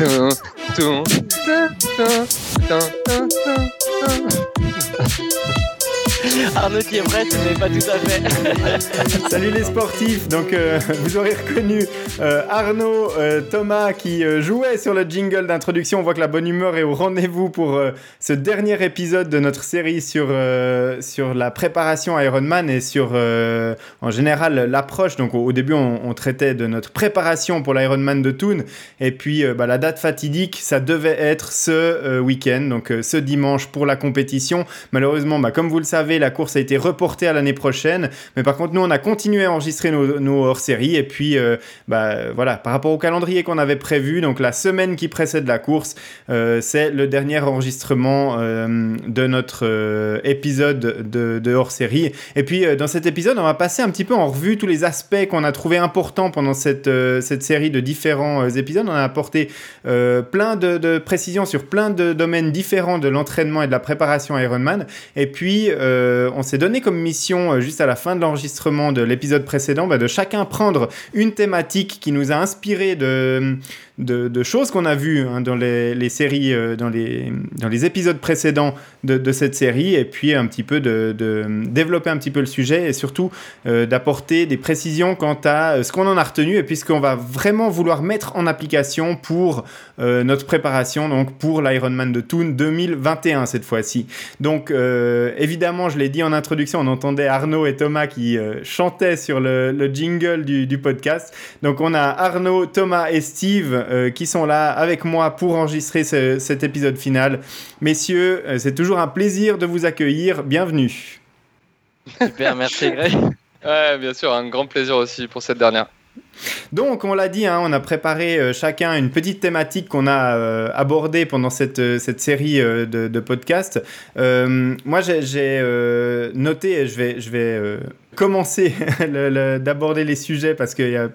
뚜뚜뚜뚜뚜뚜 Arnaud qui est prêt, mais pas tout à fait. Salut les sportifs, donc euh, vous aurez reconnu euh, Arnaud, euh, Thomas qui jouait sur le jingle d'introduction. On voit que la bonne humeur est au rendez-vous pour ce dernier épisode de notre série sur, sur la préparation à Ironman et sur en général l'approche. Donc au, début on, traitait de notre préparation pour l'Ironman de Thun et puis bah, la date fatidique ça devait être ce week-end, donc ce dimanche pour la compétition. Malheureusement, bah, comme vous le savez, la course a été reportée à l'année prochaine. Mais par contre, nous, on a continué à enregistrer nos, hors-séries. Et puis, euh, bah, voilà, par rapport au calendrier qu'on avait prévu, donc la semaine qui précède la course, euh, c'est le dernier enregistrement euh, de notre épisode de, hors-série. Et puis, dans cet épisode, on va passer un petit peu en revue tous les aspects qu'on a trouvé importants pendant cette, cette série de différents épisodes. On a apporté plein de, précisions sur plein de domaines différents de l'entraînement et de la préparation Ironman. Et puis, on s'est donné comme mission, euh, juste à la fin de l'enregistrement de l'épisode précédent, bah, de chacun prendre une thématique qui nous a inspiré de, de, choses qu'on a vues hein, dans les, séries, euh, dans, les, épisodes précédents de, cette série, et puis un petit peu de, développer un petit peu le sujet, et surtout euh, d'apporter des précisions quant à euh, ce qu'on en a retenu, et puis ce qu'on va vraiment vouloir mettre en application pour notre préparation, donc pour l'Ironman de Toon 2021 cette fois-ci. Donc évidemment, je l'ai dit en introduction, on entendait Arnaud et Thomas qui chantaient sur le, jingle du podcast. Donc on a Arnaud, Thomas et Steve euh, qui sont là avec moi pour enregistrer cet épisode final. Messieurs, euh, c'est toujours un plaisir de vous accueillir. Bienvenue. Super, merci Greg. ouais, bien sûr, un grand plaisir aussi pour cette dernière. Donc, on l'a dit, hein, on a préparé euh, chacun une petite thématique qu'on a abordée pendant cette, cette série de, podcasts. moi, j'ai noté, je vais, je vais commencer d'aborder les sujets parce qu'il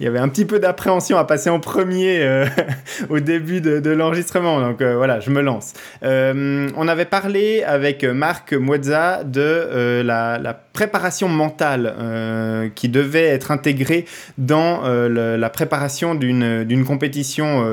y, avait un petit peu d'appréhension à passer en premier euh, au début de, l'enregistrement. Donc euh, voilà, je me lance. Euh, on avait parlé avec Marc Mouezza de la, la, préparation mentale qui devait être intégrée dans la préparation d'une compétition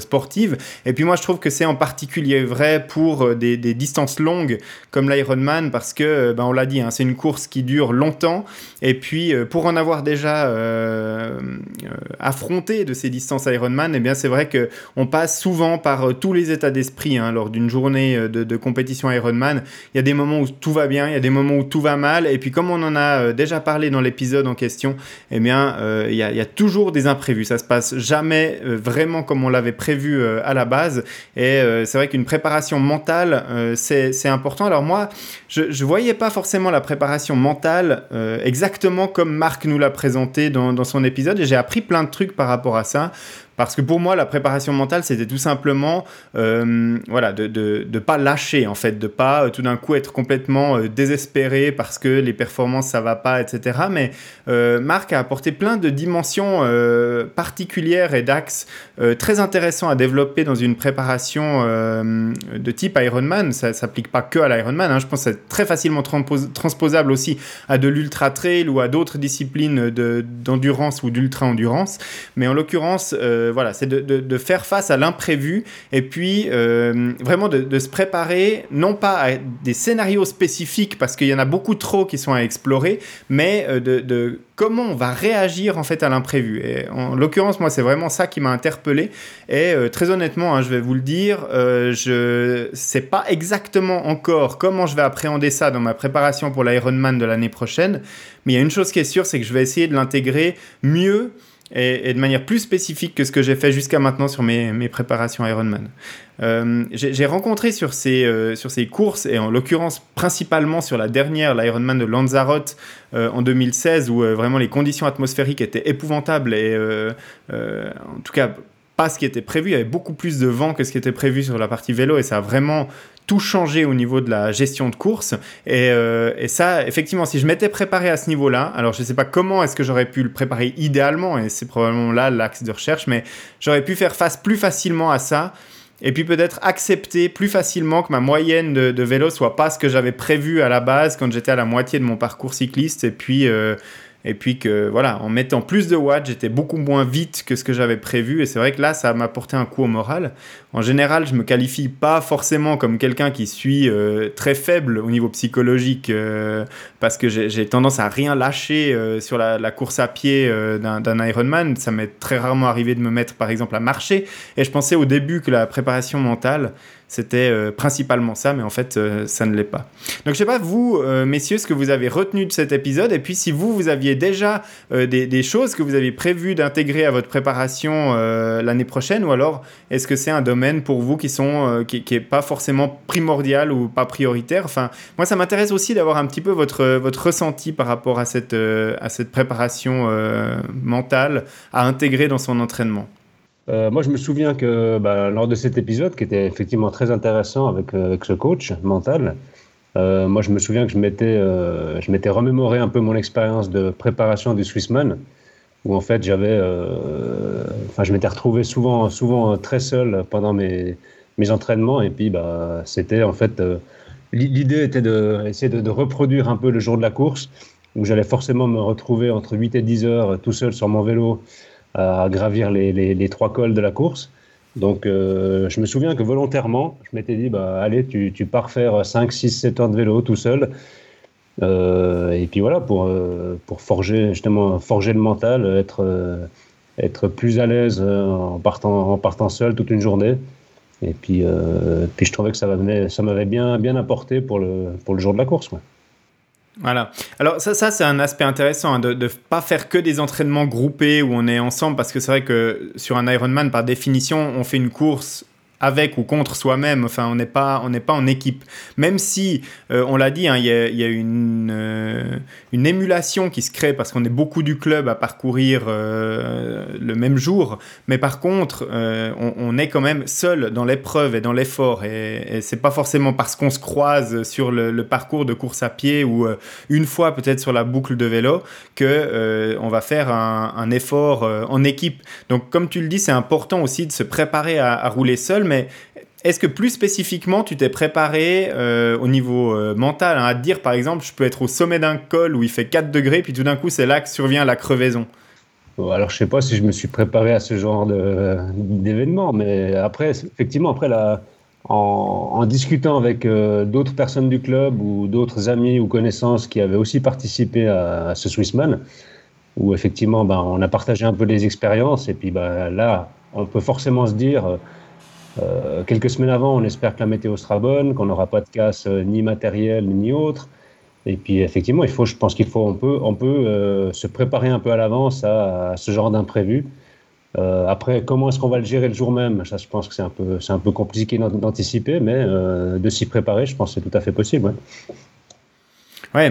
sportive. Et puis moi, je trouve que c'est en particulier vrai pour des, des distances longues comme l'Ironman parce que, ben, on l'a dit, hein, c'est une course qui dure longtemps et puis, euh, pour en avoir déjà euh, euh, affronté de ces distances Ironman, eh bien, c'est vrai qu'on passe souvent par tous les états d'esprit hein, lors d'une journée de, compétition Ironman. Il y a des moments où tout va bien, il y a des moments où tout va mal. Et puis, comme on en a déjà parlé dans l'épisode en question, eh bien, il y, a, il y, a, toujours des imprévus. Ça se passe jamais vraiment comme on l'avait prévu à la base. Et c'est vrai qu'une préparation mentale, c'est important. Alors moi, je ne voyais pas forcément la préparation mentale euh, exactement comme Marc nous l'a présenté dans son épisode et j'ai appris plein de trucs par rapport à ça. Parce que pour moi, la préparation mentale, c'était tout simplement euh, voilà, de ne pas lâcher, en fait, de pas euh, tout d'un coup être complètement euh, désespéré parce que les performances, ça va pas, etc. Mais Marc a apporté plein de dimensions particulières et d'axes très intéressants à développer dans une préparation de type Ironman. Ça ne s'applique pas que à l'Ironman, hein. je pense que c'est très facilement transposable aussi à de l'ultra-trail ou à d'autres disciplines d'endurance ou d'ultra-endurance. Mais en l'occurrence, voilà, c'est de, faire face à l'imprévu et puis euh, vraiment de, se préparer, non pas à des scénarios spécifiques parce qu'il y en a beaucoup trop qui sont à explorer, mais euh, de, comment on va réagir en fait à l'imprévu. Et en l'occurrence, moi, c'est vraiment ça qui m'a interpellé. Et euh, très honnêtement, hein, je vais vous le dire, je sais pas exactement encore comment je vais appréhender ça dans ma préparation pour l'Ironman de l'année prochaine. Mais il y a une chose qui est sûre, c'est que je vais essayer de l'intégrer mieux et, de manière plus spécifique que ce que j'ai fait jusqu'à maintenant sur mes, préparations Ironman. Euh, j'ai rencontré sur ces, euh, sur ces courses, et en l'occurrence principalement sur la dernière, l'Ironman de Lanzarote euh, en 2016, où vraiment les conditions atmosphériques étaient épouvantables, et en tout cas pas ce qui était prévu, il y avait beaucoup plus de vent que ce qui était prévu sur la partie vélo, et ça a vraiment tout changé au niveau de la gestion de course. Et, euh, et ça, effectivement, si je m'étais préparé à ce niveau-là, alors je ne sais pas comment est-ce que j'aurais pu le préparer idéalement, et c'est probablement là l'axe de recherche, mais j'aurais pu faire face plus facilement à ça. Et puis peut-être accepter plus facilement que ma moyenne de, de vélo soit pas ce que j'avais prévu à la base quand j'étais à la moitié de mon parcours cycliste. Et puis, euh, et puis que voilà, en mettant plus de watts, j'étais beaucoup moins vite que ce que j'avais prévu, et c'est vrai que là, ça m'a porté un coup au moral. En général, je me qualifie pas forcément comme quelqu'un qui suis euh, très faible au niveau psychologique, euh, parce que j'ai tendance à rien lâcher euh, sur la, course à pied d'un Ironman. Ça m'est très rarement arrivé de me mettre, par exemple, à marcher, et je pensais au début que la préparation mentale c'était principalement ça, mais en fait, ça ne l'est pas. Donc, je sais pas, vous, messieurs, ce que vous avez retenu de cet épisode, et puis si vous, vous aviez déjà des, choses que vous aviez prévu d'intégrer à votre préparation l'année prochaine, ou alors est-ce que c'est un domaine pour vous qui sont qui, est pas forcément primordial ou pas prioritaire Enfin, moi, ça m'intéresse aussi d'avoir un petit peu votre votre ressenti par rapport à cette à cette préparation mentale à intégrer dans son entraînement. Euh, moi, je me souviens que bah, lors de cet épisode, qui était effectivement très intéressant avec, euh, avec ce coach mental, euh, moi, je me souviens que je m'étais, je m'étais remémoré un peu mon expérience de préparation du Swissman, où en fait, j'avais, enfin, je m'étais retrouvé souvent, souvent très seul pendant mes, entraînements, et puis, bah, c'était en fait, l'idée était de, de, de, reproduire un peu le jour de la course, où j'allais forcément me retrouver entre 8 et 10 heures tout seul sur mon vélo à gravir les, trois cols de la course. Donc, euh, je me souviens que volontairement, je m'étais dit, bah, allez, tu, pars faire 5, 6, 7 heures de vélo tout seul. Euh, et puis voilà, pour, euh, pour forger, justement, forger le mental, être, être plus à l'aise en partant, en partant seul toute une journée. Et puis, puis je trouvais que ça m'avait bien, bien apporté pour le, pour le jour de la course. Voilà. Alors ça, ça c'est un aspect intéressant hein, de ne pas faire que des entraînements groupés où on est ensemble parce que c'est vrai que sur un Ironman, par définition, on fait une course avec ou contre soi-même. Enfin, on n'est pas, on n'est pas en équipe. Même si, euh, on l'a dit, hein, il y, a, une, euh, une émulation qui se crée parce qu'on est beaucoup du club à parcourir euh, le même jour. Mais par contre, on, est quand même seul dans l'épreuve et dans l'effort. Et, et c'est pas forcément parce qu'on se croise sur le, parcours de course à pied ou une fois peut-être sur la boucle de vélo que on va faire un, effort en équipe. Donc, comme tu le dis, c'est important aussi de se préparer à, à rouler seul. Mais est-ce que plus spécifiquement, tu t'es préparé euh, au niveau euh, mental hein, à te dire, par exemple, je peux être au sommet d'un col où il fait 4 degrés, puis tout d'un coup, c'est là que survient la crevaison? Alors, je sais pas si je me suis préparé à ce genre d'événement, mais après, effectivement, après la, en, discutant avec euh, d'autres personnes du club ou d'autres amis ou connaissances qui avaient aussi participé à, ce Swissman, où effectivement, ben, on a partagé un peu les expériences, et puis ben, là, on peut forcément se dire euh, quelques semaines avant, on espère que la météo sera bonne, qu'on n'aura pas de casse euh, ni matériel ni autre. Et puis effectivement, il faut, je pense qu'il faut, on peut, on peut euh, se préparer un peu à l'avance à, ce genre d'imprévu. après, comment est-ce qu'on va le gérer le jour même? Ça, je pense que c'est un peu, c'est un peu compliqué d'anticiper, mais de s'y préparer, je pense que c'est tout à fait possible.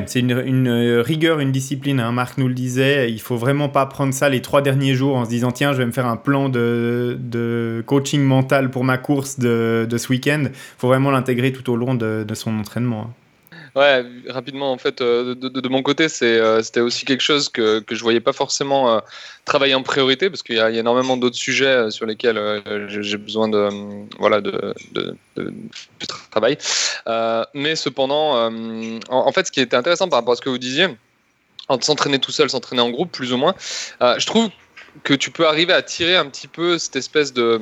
C'est une, euh, rigueur, une discipline. Hein. Marc nous le disait, il faut vraiment pas prendre ça les trois derniers jours en se disant tiens, je vais me faire un plan de, de coaching mental pour ma course de, de ce week-end. Il faut vraiment l'intégrer tout au long de, de son entraînement. Ouais, rapidement, en fait, euh, de, de, mon côté, euh, c'était aussi quelque chose que, que je voyais pas forcément euh, travailler en priorité, parce qu'il y, a énormément d'autres sujets sur lesquels j'ai besoin de, voilà, de, de, travail. mais cependant, en, fait, ce qui était intéressant par rapport à ce que vous disiez, s'entraîner tout seul, s'entraîner en groupe, plus ou moins, je trouve que tu peux arriver à tirer un petit peu cette espèce de,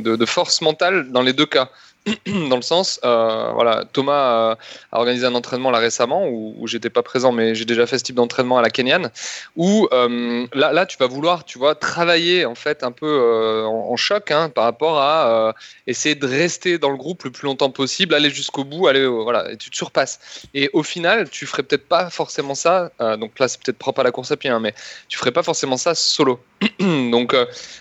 de force mentale dans les deux cas. dans le sens, euh, voilà, Thomas a, organisé un entraînement là récemment où, j'étais pas présent, mais j'ai déjà fait ce type d'entraînement à la Kenyan, où euh, là, là, tu vas vouloir, tu vois, travailler en fait un peu euh, en, choc hein, par rapport à essayer de rester dans le groupe le plus longtemps possible, aller jusqu'au bout, aller, voilà, et tu te surpasses. Et au final, tu ferais peut-être pas forcément ça. donc là, c'est peut-être propre à la course à pied, hein, mais tu ferais pas forcément ça solo. donc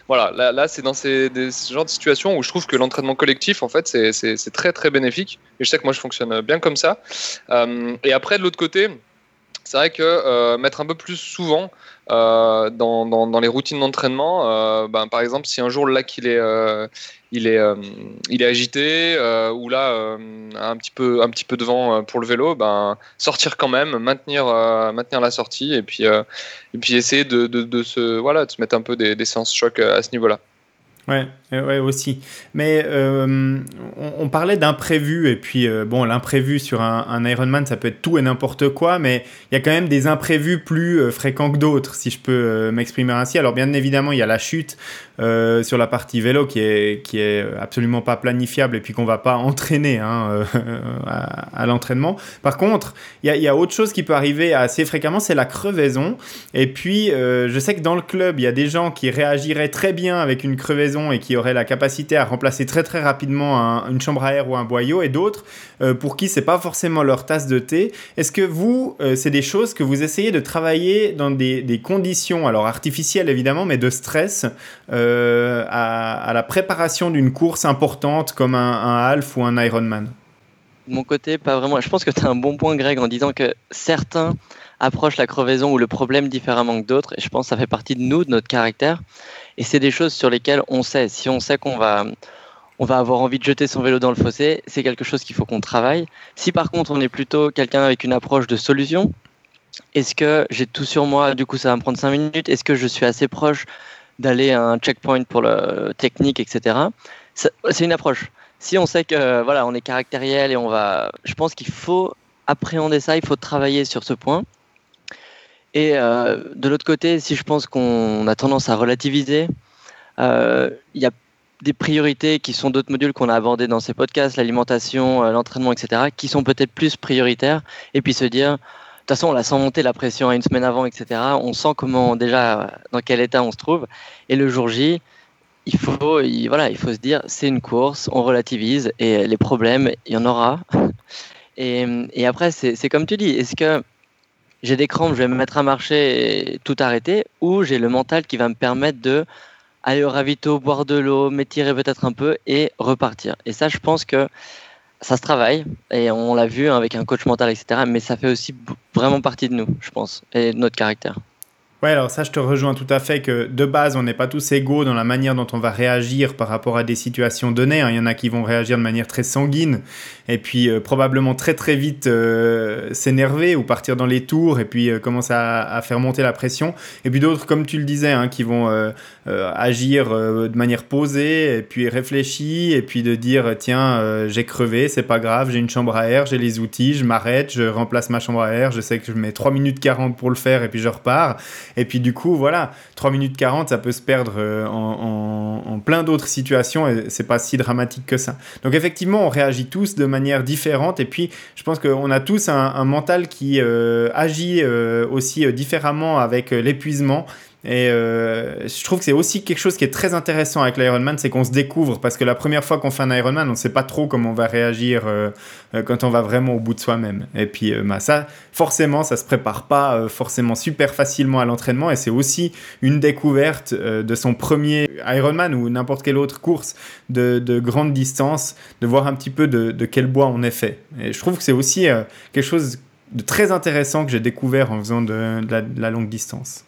voilà, là, là c'est dans ces, des, ces genres de situations où je trouve que l'entraînement collectif, en fait, c'est c'est très très bénéfique. Et je sais que moi je fonctionne bien comme ça. Euh, et après de l'autre côté, c'est vrai que euh, mettre un peu plus souvent euh, dans, les routines d'entraînement, ben, par exemple si un jour là qu'il est agité ou là un petit peu un petit peu devant pour le vélo, ben sortir quand même, maintenir la sortie et puis essayer de, de, de se mettre un peu des, des séances choc à ce niveau-là. Ouais, ouais aussi. Mais euh, on, parlait d'imprévu, et puis euh, bon, l'imprévu sur un, Ironman, ça peut être tout et n'importe quoi, mais il y a quand même des imprévus plus euh, fréquents que d'autres, si je peux m'exprimer ainsi. Alors bien évidemment, il y a la chute sur la partie vélo qui est, qui est absolument pas planifiable et puis qu'on va pas entraîner hein, à, l'entraînement. Par contre, il y, a, y, a, autre chose qui peut arriver assez fréquemment, c'est la crevaison. Et puis, je sais que dans le club, il y a des gens qui réagiraient très bien avec une crevaison et qui auraient la capacité à remplacer très très rapidement une chambre à air ou un boyau et d'autres euh, pour qui c'est pas forcément leur tasse de thé. Est-ce que vous, euh, c'est des choses que vous essayez de travailler dans des, conditions, alors artificielles évidemment, mais de stress euh, à, la préparation d'une course importante comme un, un half ou un Ironman? Mon côté, pas vraiment. Je pense que tu as un bon point, Greg, en disant que certains approchent la crevaison ou le problème différemment que d'autres. Et je pense que ça fait partie de nous, de notre caractère. Et c'est des choses sur lesquelles on sait. Si on sait qu'on va, on va avoir envie de jeter son vélo dans le fossé, c'est quelque chose qu'il faut qu'on travaille. Si par contre on est plutôt quelqu'un avec une approche de solution, est-ce que j'ai tout sur moi, du coup ça va me prendre 5 minutes, est-ce que je suis assez proche d'aller à un checkpoint pour le technique, etc. C'est une approche. Si on sait que voilà, on est caractériel et on va, je pense qu'il faut appréhender ça, il faut travailler sur ce point. Et euh, de l'autre côté, si je pense qu'on a tendance à relativiser, euh, il y a des priorités qui sont d'autres modules qu'on a abordés dans ces podcasts, l'alimentation, euh, l'entraînement, etc., qui sont peut-être plus prioritaires. Et puis se dire, de toute façon, on la sent monter la pression à une semaine avant, etc. On sent comment déjà, dans quel état on se trouve. Et le jour J, il faut, voilà, il faut se dire, c'est une course, on relativise et les problèmes, il y en aura. Et, et après, c'est comme tu dis, est-ce que j'ai des crampes, je vais me mettre à marcher et tout arrêter, ou j'ai le mental qui va me permettre de aller au ravito, boire de l'eau, m'étirer peut-être un peu et repartir. Et ça, je pense que ça se travaille et on l'a vu avec un coach mental, etc. Mais ça fait aussi vraiment partie de nous, je pense, et de notre caractère. Ouais, alors ça, je te rejoins tout à fait que de base, on n'est pas tous égaux dans la manière dont on va réagir par rapport à des situations données. Hein. Il y en a qui vont réagir de manière très sanguine et puis euh, probablement très très vite euh, s'énerver ou partir dans les tours et puis euh, commencer à, faire monter la pression. Et puis d'autres, comme tu le disais, hein, qui vont agir de manière posée et puis réfléchie et puis de dire tiens, j'ai crevé, c'est pas grave, j'ai une chambre à air, j'ai les outils, je m'arrête, je remplace ma chambre à air, je sais que je mets 3 minutes 40 pour le faire et puis je repars. Et puis du coup, voilà, 3 minutes 40, ça peut se perdre euh, en, plein d'autres situations et c'est pas si dramatique que ça. Donc effectivement, on réagit tous de manière différente et puis je pense qu'on a tous un, mental qui euh, agit euh, aussi différemment avec l'épuisement et euh, je trouve que c'est aussi quelque chose qui est très intéressant avec l'Ironman, c'est qu'on se découvre parce que la première fois qu'on fait un Ironman, on ne sait pas trop comment on va réagir euh, euh, quand on va vraiment au bout de soi-même. Et puis bah, ça, forcément, ça se prépare pas forcément super facilement à l'entraînement et c'est aussi une découverte de son premier Ironman ou n'importe quelle autre course de, de, grande distance, de voir un petit peu de, quel bois on est fait. Et je trouve que c'est aussi quelque chose de très intéressant que j'ai découvert en faisant de la longue distance.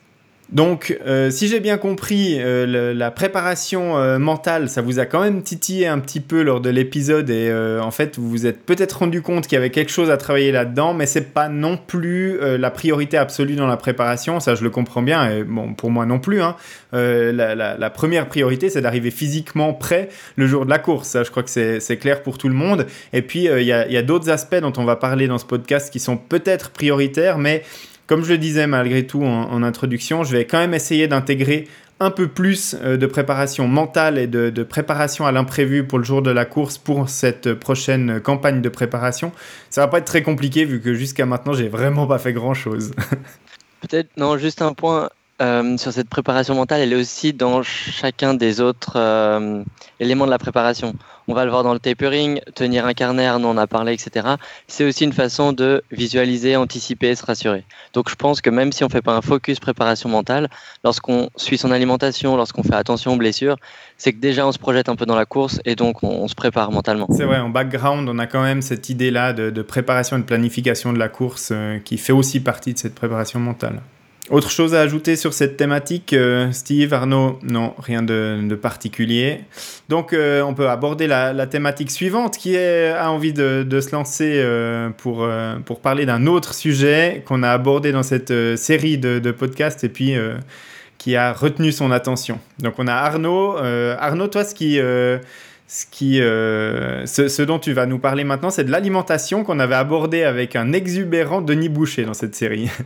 Donc, euh, si j'ai bien compris, euh, la préparation euh, mentale, ça vous a quand même titillé un petit peu lors de l'épisode et en fait, vous vous êtes peut-être rendu compte qu'il y avait quelque chose à travailler là-dedans, mais c'est pas non plus la priorité absolue dans la préparation. Ça, je le comprends bien et bon, pour moi non plus. Hein. La, première priorité, c'est d'arriver physiquement prêt le jour de la course. Ça, je crois que c'est clair pour tout le monde. Et puis, il y a, y a d'autres aspects dont on va parler dans ce podcast qui sont peut-être prioritaires, mais comme je le disais malgré tout en, introduction, je vais quand même essayer d'intégrer un peu plus euh, de préparation mentale et de, préparation à l'imprévu pour le jour de la course pour cette prochaine campagne de préparation. Ça va pas être très compliqué vu que jusqu'à maintenant j'ai vraiment pas fait grand chose. Peut-être non, juste un point euh, sur cette préparation mentale, elle est aussi dans chacun des autres euh, éléments de la préparation. On va le voir dans le tapering, tenir un carnet, on en a parlé, etc. C'est aussi une façon de visualiser, anticiper, se rassurer. Donc je pense que même si on ne fait pas un focus préparation mentale, lorsqu'on suit son alimentation, lorsqu'on fait attention aux blessures, c'est que déjà on se projette un peu dans la course et donc on, se prépare mentalement. C'est vrai, en background, on a quand même cette idée-là de, préparation et de planification de la course euh, qui fait aussi partie de cette préparation mentale. Autre chose à ajouter sur cette thématique, euh, Steve, Arnaud Non, rien de, particulier. Donc euh, on peut aborder la, thématique suivante qui est, a envie de, se lancer euh, pour, pour parler d'un autre sujet qu'on a abordé dans cette série de, podcasts et puis qui a retenu son attention. Donc on a Arnaud. Arnaud, toi, ce qui, ce, qui, ce, dont tu vas nous parler maintenant, c'est de l'alimentation qu'on avait abordé avec un exubérant Denis Boucher dans cette série.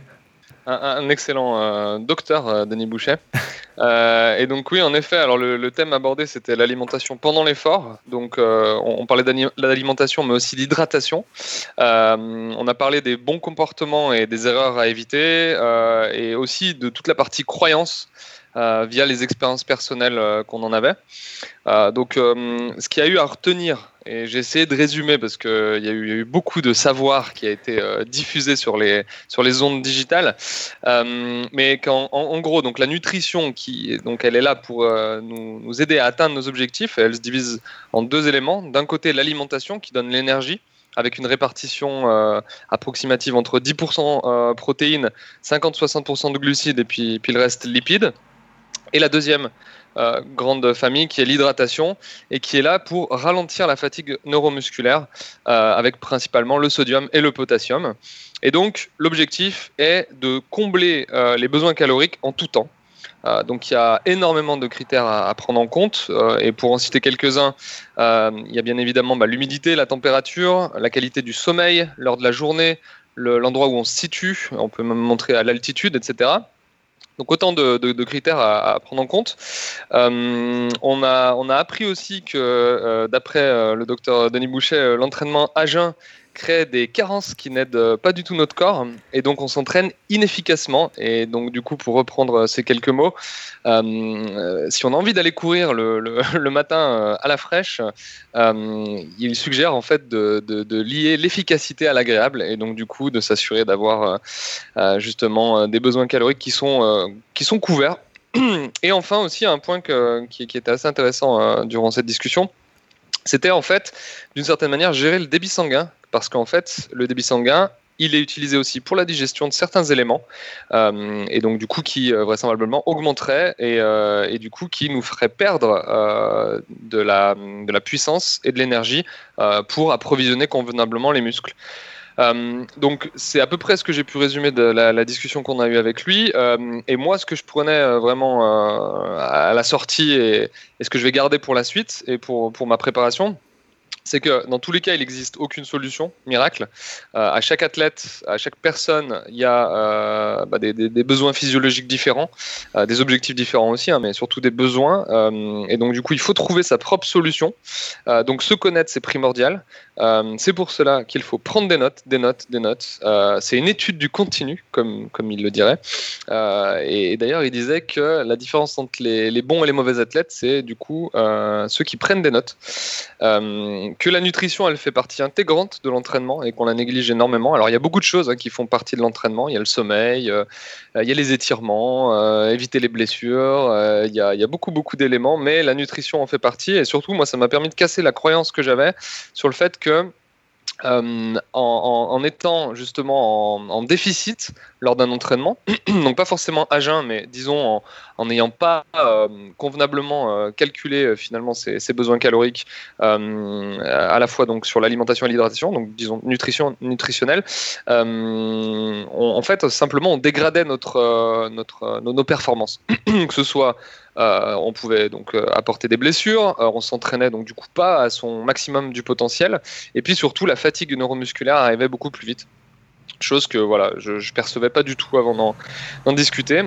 un, excellent euh, docteur, euh, Denis Boucher. Euh, et donc oui, en effet, alors le, thème abordé, c'était l'alimentation pendant l'effort. Donc on, parlait d'alimentation, mais aussi d'hydratation. on a parlé des bons comportements et des erreurs à éviter, et aussi de toute la partie croyance. via les expériences personnelles qu'on en avait. donc, ce qu'il y a eu à retenir et j'ai essayé de résumer parce qu'il y, a eu beaucoup de savoir qui a été euh, diffusé sur les, sur les ondes digitales. Euh, mais en, gros, donc la nutrition, qui, donc elle est là pour euh, nous, nous, aider à atteindre nos objectifs. Elle se divise en deux éléments. D'un côté, l'alimentation qui donne l'énergie avec une répartition approximative entre 10% protéines, 50-60% de glucides et puis, puis le reste lipides. Et la deuxième euh, grande famille qui est l'hydratation et qui est là pour ralentir la fatigue neuromusculaire euh, avec principalement le sodium et le potassium. Et donc l'objectif est de combler euh, les besoins caloriques en tout temps. donc il y a énormément de critères à, prendre en compte et pour en citer quelques-uns, il y a bien évidemment bah, l'humidité, la température, la qualité du sommeil, l'heure de la journée, l'endroit où on se situe, on peut même montrer à l'altitude, etc. Donc autant de, critères à, prendre en compte. Euh, on, a, appris aussi que, euh, d'après euh, le docteur Denis Boucher, l'entraînement à jeun crée des carences qui n'aident pas du tout notre corps. Et donc on s'entraîne inefficacement. Et donc du coup pour reprendre ces quelques mots euh, si on a envie d'aller courir le, matin euh, à la fraîche euh, il suggère en fait de, lier l'efficacité à l'agréable. Et donc du coup de s'assurer d'avoir justement des besoins caloriques qui sont, qui sont couverts. Et enfin aussi un point qui, était assez intéressant durant cette discussion c'était en fait d'une certaine manière gérer le débit sanguin parce qu'en fait, le débit sanguin, il est utilisé aussi pour la digestion de certains éléments, euh, et donc du coup qui euh, vraisemblablement augmenterait et, euh, et, du coup qui nous ferait perdre de, la, puissance et de l'énergie pour approvisionner convenablement les muscles. donc c'est à peu près ce que j'ai pu résumer de la, discussion qu'on a eue avec lui. et moi, ce que je prenais vraiment à la sortie et, ce que je vais garder pour la suite et pour ma préparation, c'est que dans tous les cas, il n'existe aucune solution miracle. Euh, à chaque athlète, à chaque personne, il y a euh, bah, des, besoins physiologiques différents, euh, des objectifs différents aussi, hein, mais surtout des besoins. et donc, du coup, il faut trouver sa propre solution. donc, se connaître, c'est primordial. C'est pour cela qu'il faut prendre des notes, des notes, des notes. c'est une étude du continu, comme, comme il le dirait. et, d'ailleurs, il disait que la différence entre les, les bons et les mauvais athlètes, c'est du coup ceux qui prennent des notes que la nutrition, elle fait partie intégrante de l'entraînement et qu'on la néglige énormément. Alors, il y a beaucoup de choses hein, qui font partie de l'entraînement. Il y a le sommeil, euh, il y a les étirements, euh, éviter les blessures. Euh, il, y il, y a, beaucoup, beaucoup d'éléments, mais la nutrition en fait partie. Et surtout, moi, ça m'a permis de casser la croyance que j'avais sur le fait que euh, en, étant justement en, déficit lors d'un entraînement, donc pas forcément à jeun, mais disons en n'ayant pas euh, convenablement euh, calculé finalement ses, besoins caloriques à la fois donc sur l'alimentation et l'hydratation, donc disons nutrition nutritionnelle, en fait simplement on dégradait notre, notre nos performances, que ce soit euh, on pouvait donc euh, apporter des blessures, euh, on s'entraînait donc du coup pas à son maximum du potentiel, et puis surtout la fatigue neuromusculaire arrivait beaucoup plus vite. Chose que voilà je, percevais pas du tout avant d'en discuter.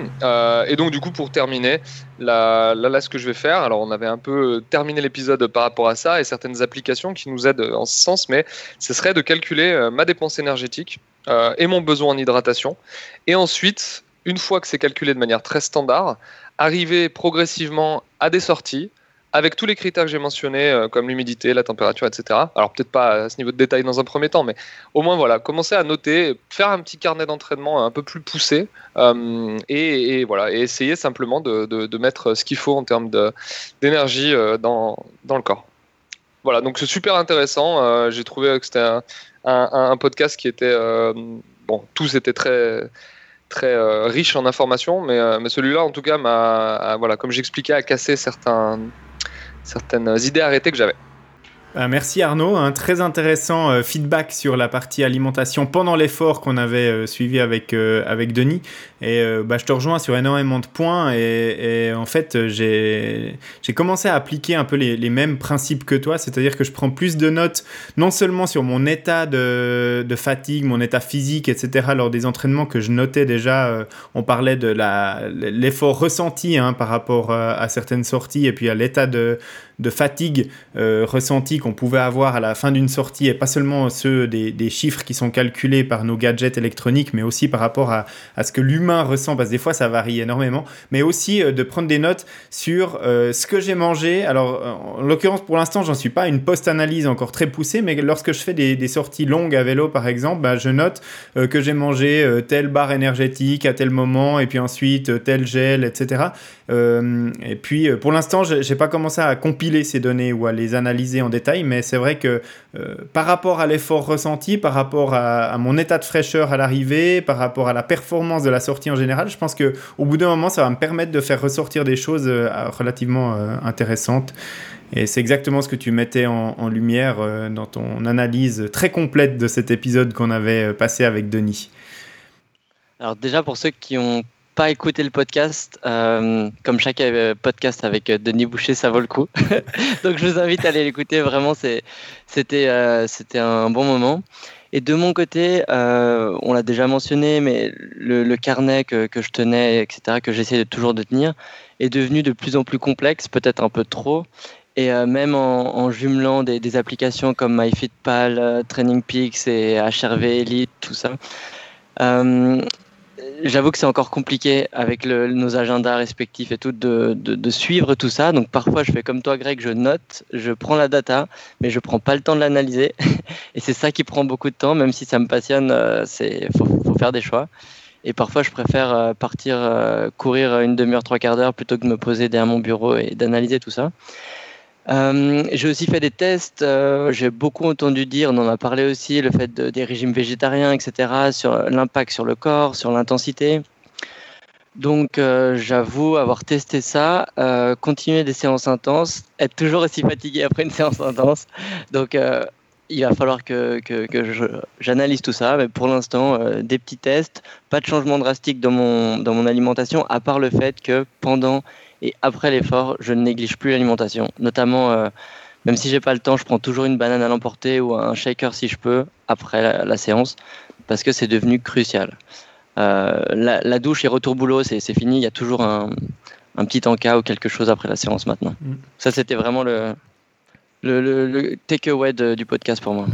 Et donc du coup pour terminer là, là, ce que je vais faire alors on avait un peu terminé l'épisode par rapport à ça et certaines applications qui nous aident en ce sens mais ce serait de calculer ma dépense énergétique et mon besoin en hydratation. Et ensuite une fois que c'est calculé de manière très standard arriver progressivement à des sorties avec tous les critères que j'ai mentionnés, euh, comme l'humidité, la température, etc. Alors peut-être pas à ce niveau de détail dans un premier temps, mais au moins voilà, commencer à noter, faire un petit carnet d'entraînement un peu plus poussé, euh, et, voilà, essayer simplement de, mettre ce qu'il faut en termes d'énergie euh, dans, dans, le corps. Voilà, donc c'est super intéressant. j'ai trouvé que c'était un, un, podcast qui était bon, tous étaient très très euh, riche en informations, mais, euh, mais celui-là, en tout cas, m'a, voilà, comme j'expliquais, a cassé certains, certaines idées arrêtées que j'avais. Bah, merci Arnaud, un très intéressant euh, feedback sur la partie alimentation pendant l'effort qu'on avait euh, suivi avec, euh, avec Denis. Et bah, je te rejoins sur énormément de points. Et, en fait, j'ai commencé à appliquer un peu les, les mêmes principes que toi, c'est-à-dire que je prends plus de notes, non seulement sur mon état de, fatigue, mon état physique, etc., lors des entraînements que je notais déjà. on parlait de l'effort ressenti hein, par rapport à certaines sorties et puis à l'état de de fatigue euh, ressentie qu'on pouvait avoir à la fin d'une sortie, et pas seulement ceux des, chiffres qui sont calculés par nos gadgets électroniques, mais aussi par rapport à, ce que l'humain ressent, parce que des fois ça varie énormément, mais aussi euh, de prendre des notes sur euh, ce que j'ai mangé. Alors, en l'occurrence, pour l'instant, j'en suis pas à une post-analyse encore très poussée, mais lorsque je fais des, sorties longues à vélo, par exemple, bah, je note que j'ai mangé telle barre énergétique à tel moment, et puis ensuite tel gel, etc. et puis, pour l'instant, j'ai pas commencé à compiler ces données ou à les analyser en détail, mais c'est vrai que euh, par rapport à l'effort ressenti, par rapport à, mon état de fraîcheur à l'arrivée, par rapport à la performance de la sortie en général, je pense que au bout d'un moment, ça va me permettre de faire ressortir des choses euh, relativement euh, intéressantes. Et c'est exactement ce que tu mettais en lumière dans ton analyse très complète de cet épisode qu'on avait passé avec Denis. Alors déjà pour ceux qui ont pas écouté le podcast, euh, comme chaque euh, podcast avec euh, Denis Boucher, ça vaut le coup. Donc je vous invite à aller l'écouter. Vraiment, c'était c'était un bon moment. Et de mon côté, on l'a déjà mentionné, mais le, carnet que, je tenais, etc., que j'essayais toujours de tenir, est devenu de plus en plus complexe, peut-être un peu trop. Et même en, jumelant des, applications comme MyFitPal, Training Peaks et HRV Elite, tout ça, j'avoue que c'est encore compliqué avec nos agendas respectifs et tout de, suivre tout ça. Donc parfois je fais comme toi Greg, je note, je prends la data, mais je prends pas le temps de l'analyser. et c'est ça qui prend beaucoup de temps, même si ça me passionne, euh, c'est faut, faut, faire des choix. Et parfois je préfère euh, partir euh, courir une demi-heure, trois quarts d'heure plutôt que de me poser derrière mon bureau et d'analyser tout ça. Euh, j'ai aussi fait des tests. Euh, j'ai beaucoup entendu dire, on en a parlé aussi, le fait de, des régimes végétariens, etc., sur l'impact sur le corps, sur l'intensité. Donc, euh, j'avoue avoir testé ça, continuer des séances intenses, être toujours aussi fatigué après une séance intense. Donc, il va falloir que, que, j'analyse tout ça. Mais pour l'instant, des petits tests, pas de changement drastique dans mon, dans mon alimentation, à part le fait que pendant et après l'effort, je ne néglige plus l'alimentation. Notamment, euh, même si j'ai pas le temps, je prends toujours une banane à l'emporter ou un shaker si je peux après la, séance, parce que c'est devenu crucial. Euh, la, douche et retour boulot, c'est fini. Il y a toujours un, un, petit encas ou quelque chose après la séance maintenant. Mm. Ça, c'était vraiment le, le, le, le takeaway du podcast pour moi.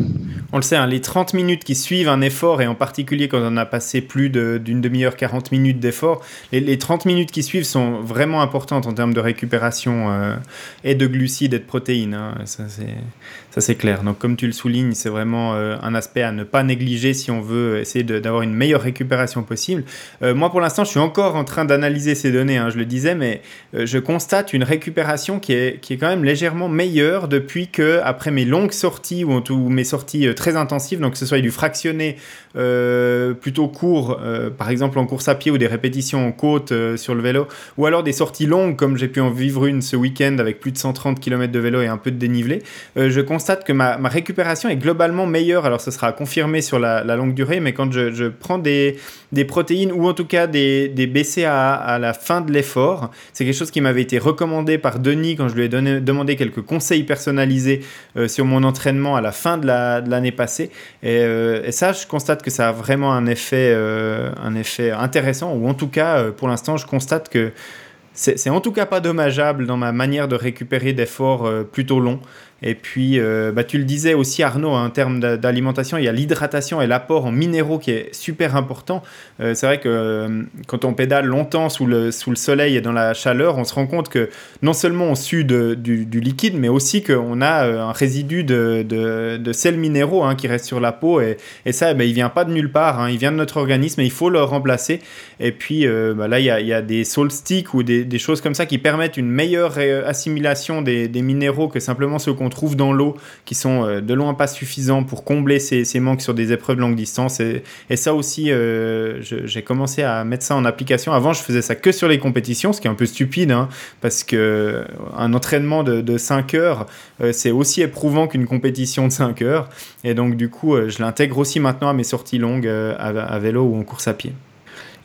On le sait, hein, les 30 minutes qui suivent un effort, et en particulier quand on a passé plus d'une demi-heure, 40 minutes d'effort, les, 30 minutes qui suivent sont vraiment importantes en termes de récupération euh, et de glucides et de protéines. Hein. Ça, c'est clair. Donc, comme tu le soulignes, c'est vraiment euh, un aspect à ne pas négliger si on veut essayer d'avoir une meilleure récupération possible. Euh, moi, pour l'instant, je suis encore en train d'analyser ces données, hein, je le disais, mais je constate une récupération qui est, quand même légèrement meilleure depuis que, après mes longues sorties ou, ou mes sorties euh, très intensives, donc que ce soit du fractionné euh, plutôt court, euh, par exemple en course à pied ou des répétitions en côte sur le vélo, ou alors des sorties longues comme j'ai pu en vivre une ce week-end avec plus de 130 km de vélo et un peu de dénivelé, je constate que ma, récupération est globalement meilleure. Alors ce sera confirmé sur la, longue durée, mais quand je, prends des, protéines ou en tout cas des, des BCAA à la fin de l'effort, c'est quelque chose qui m'avait été recommandé par Denis quand je lui ai demandé quelques conseils personnels euh, sur mon entraînement à la fin de l'année passée. Euh, et, ça, je constate que ça a vraiment un effet, euh, un effet intéressant, ou en tout cas, pour l'instant, je constate que c'est en tout cas pas dommageable dans ma manière de récupérer d'efforts plutôt longs. Et puis, euh, bah, tu le disais aussi, Arnaud, en termes d'alimentation, il y a l'hydratation et l'apport en minéraux qui est super important. Euh, c'est vrai que euh, quand on pédale longtemps sous le, soleil et dans la chaleur, on se rend compte que non seulement on sue du, liquide, mais aussi qu'on a un résidu de, de, sels minéraux hein, qui reste sur la peau. Et, ça, bah, il vient pas de nulle part, hein. il vient de notre organisme et il faut le remplacer. Et puis bah, là, il y, a, il des sticks ou des, choses comme ça qui permettent une meilleure assimilation des, des minéraux que simplement ceux qu'on trouve dans l'eau qui sont euh, de loin pas suffisants pour combler ces, ces, manques sur des épreuves longue distance. Et, ça aussi, euh, j'ai commencé à mettre ça en application. Avant, je faisais ça que sur les compétitions, ce qui est un peu stupide, hein, parce que un entraînement de, de 5 heures, c'est aussi éprouvant qu'une compétition de 5 heures. Et donc, du coup, je l'intègre aussi maintenant à mes sorties longues à, vélo ou en course à pied.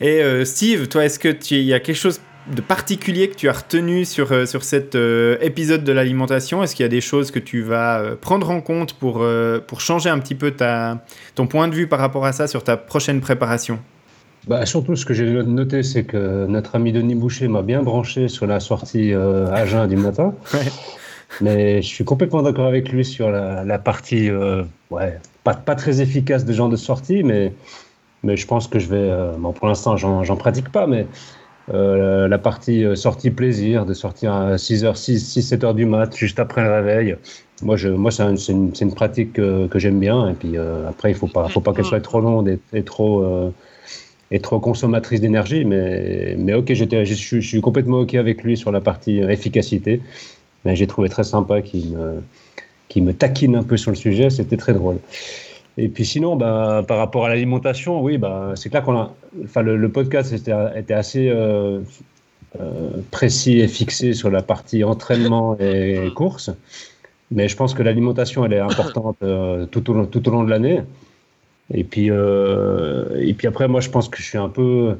Et Steve, toi, est-ce que il y a quelque chose de particulier que tu as retenu sur, euh, sur cet euh, épisode de l'alimentation? Est-ce qu'il y a des choses que tu vas euh, prendre en compte pour, pour changer un petit peu ta, ton point de vue par rapport à ça sur ta prochaine préparation? Bah, surtout, ce que j'ai noté, c'est que notre ami Denis Boucher m'a bien branché sur la sortie à jeun du matin. Mais je suis complètement d'accord avec lui sur la, la partie, ouais, pas, pas très efficace de genre de sortie, mais, mais je pense que je vais. bon, pour l'instant, j'en pratique pas, mais euh, la partie euh, sortie plaisir, de sortir à 6h, 6, 6 7h du mat, juste après le réveil. Moi, moi c'est une, une, pratique que, j'aime bien. Et puis euh, après, il ne faut pas, faut pas qu'elle soit trop longue et, trop, et trop consommatrice d'énergie. Mais, mais ok, je, suis complètement ok avec lui sur la partie efficacité. Mais j'ai trouvé très sympa qu'il me, qu'il me taquine un peu sur le sujet. C'était très drôle. Et puis sinon, bah, par rapport à l'alimentation, oui, bah, c'est clair qu'on a. Enfin, le, podcast était, était assez euh, euh, précis et fixé sur la partie entraînement et course. Mais je pense que l'alimentation, elle est importante euh, tout, au long, tout au long de l'année. Et puis, et puis après, moi, je pense que je suis un peu.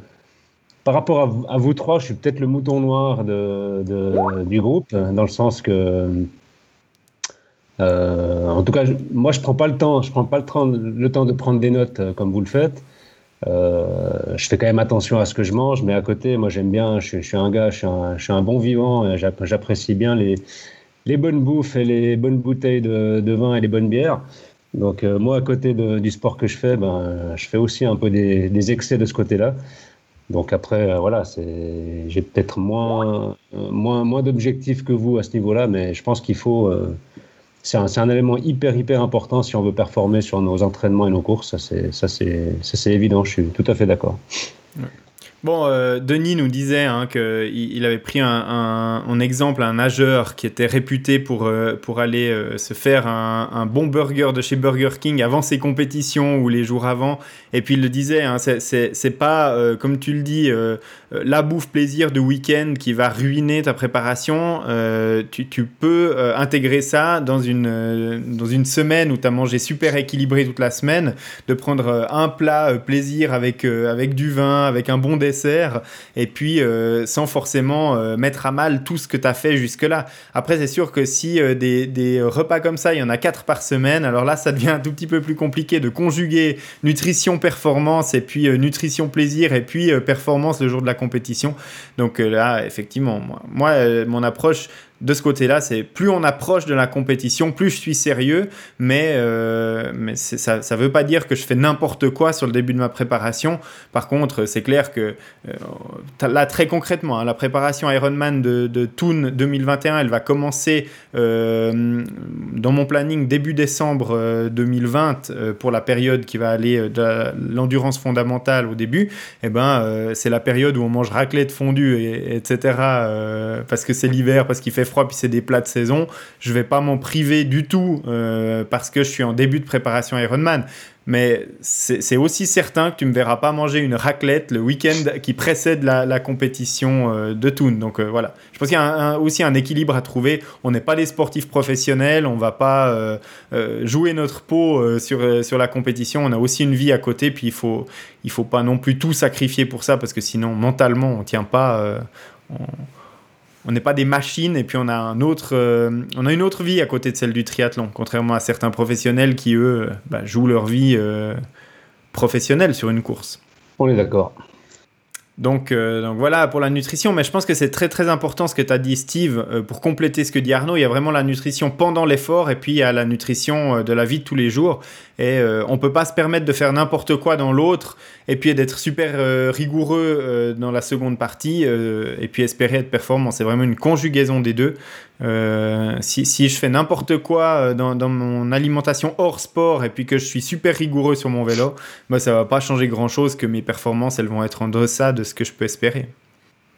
Par rapport à, vous trois, je suis peut-être le mouton noir de, de, du groupe, dans le sens que euh, en tout cas, moi, je prends pas le temps. Je prends pas le temps, de prendre des notes euh, comme vous le faites. Euh, je fais quand même attention à ce que je mange, mais à côté, moi, j'aime bien. Je, suis un gars, je suis un, bon vivant. J'apprécie bien les, bonnes bouffes et les bonnes bouteilles de, vin et les bonnes bières. Donc moi, à côté du sport que je fais, ben, je fais aussi un peu des, des excès de ce côté-là. Donc après, voilà, j'ai peut-être moins, moins, moins d'objectifs que vous à ce niveau-là, mais je pense qu'il faut, c'est un, élément hyper, hyper important si on veut performer sur nos entraînements et nos courses. Ça, c'est évident, je suis tout à fait d'accord. Bon, euh, Denis nous disait hein, qu'il il avait pris un, un, exemple un nageur qui était réputé pour, euh, pour aller euh, se faire un, bon burger de chez Burger King avant ses compétitions ou les jours avant. Et puis il le disait, hein, c'est pas, comme tu le dis, la bouffe plaisir de week-end qui va ruiner ta préparation. Tu, tu, peux intégrer ça dans une, dans une semaine où tu as mangé super équilibré toute la semaine, de prendre un plat plaisir avec, avec du vin, avec un bon et puis euh, sans forcément euh, mettre à mal tout ce que tu as fait jusque-là. Après, c'est sûr que si euh, des, repas comme ça, il y en a quatre par semaine, alors là, ça devient un tout petit peu plus compliqué de conjuguer nutrition, performance, et puis nutrition, plaisir, et puis performance le jour de la compétition. Donc là, effectivement, moi mon approche de ce côté-là, c'est plus on approche de la compétition, plus je suis sérieux, mais, euh, mais ça ne veut pas dire que je fais n'importe quoi sur le début de ma préparation. Par contre, c'est clair que euh, là, très concrètement, hein, la préparation Ironman de, de Toon 2021, elle va commencer euh, dans mon planning début décembre 2020 pour la période qui va aller de l'endurance fondamentale au début. Et eh ben, c'est la période où on mange raclette fondue, et, etc. parce que c'est l'hiver, parce qu'il fait froid puis c'est des plats de saison, je vais pas m'en priver du tout euh, parce que je suis en début de préparation Ironman. Mais c'est aussi certain que tu me verras pas manger une raclette le week-end qui précède la, compétition euh, de Toon. Donc euh, voilà. Je pense qu'il y a aussi un équilibre à trouver. On n'est pas des sportifs professionnels, on va pas jouer notre peau sur, sur la compétition. On a aussi une vie à côté, puis il faut, il faut pas non plus tout sacrifier pour ça parce que sinon mentalement on tient pas. On n'est pas des machines et puis euh, on a une autre vie à côté de celle du triathlon, contrairement à certains professionnels qui, eux, bah, jouent leur vie euh, professionnelle sur une course. On est d'accord. Donc, euh, donc, voilà pour la nutrition, mais je pense que c'est très très important ce que tu as dit Steve, pour compléter ce que dit Arnaud, il y a vraiment la nutrition pendant l'effort et puis il y a la nutrition de la vie de tous les jours. Et euh, on peut pas se permettre de faire n'importe quoi dans l'autre et puis d'être super euh, rigoureux euh, dans la seconde partie et puis espérer être performant. C'est vraiment une conjugaison des deux. Si, si, je fais n'importe quoi dans, dans, mon alimentation hors sport et puis que je suis super rigoureux sur mon vélo, bah, ça va pas changer grand chose que mes performances elles vont être en deçà de ce que je peux espérer.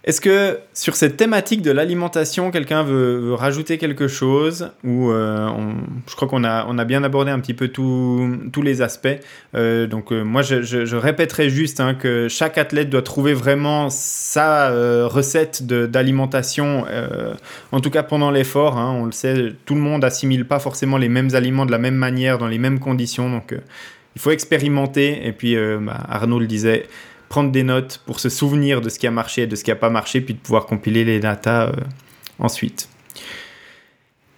Est-ce que sur cette thématique de l'alimentation, quelqu'un veut, rajouter quelque chose Ou euh, je crois qu'on a, on a bien abordé un petit peu tous les aspects. Euh, donc euh, moi, je, répéterai juste hein, que chaque athlète doit trouver vraiment sa recette d'alimentation, en tout cas pendant l'effort. Hein, on le sait, tout le monde assimile pas forcément les mêmes aliments de la même manière, dans les mêmes conditions. Donc il faut expérimenter. Et puis bah, Arnaud le disait prendre des notes pour se souvenir de ce qui a marché et de ce qui n'a pas marché, puis de pouvoir compiler les datas euh, ensuite.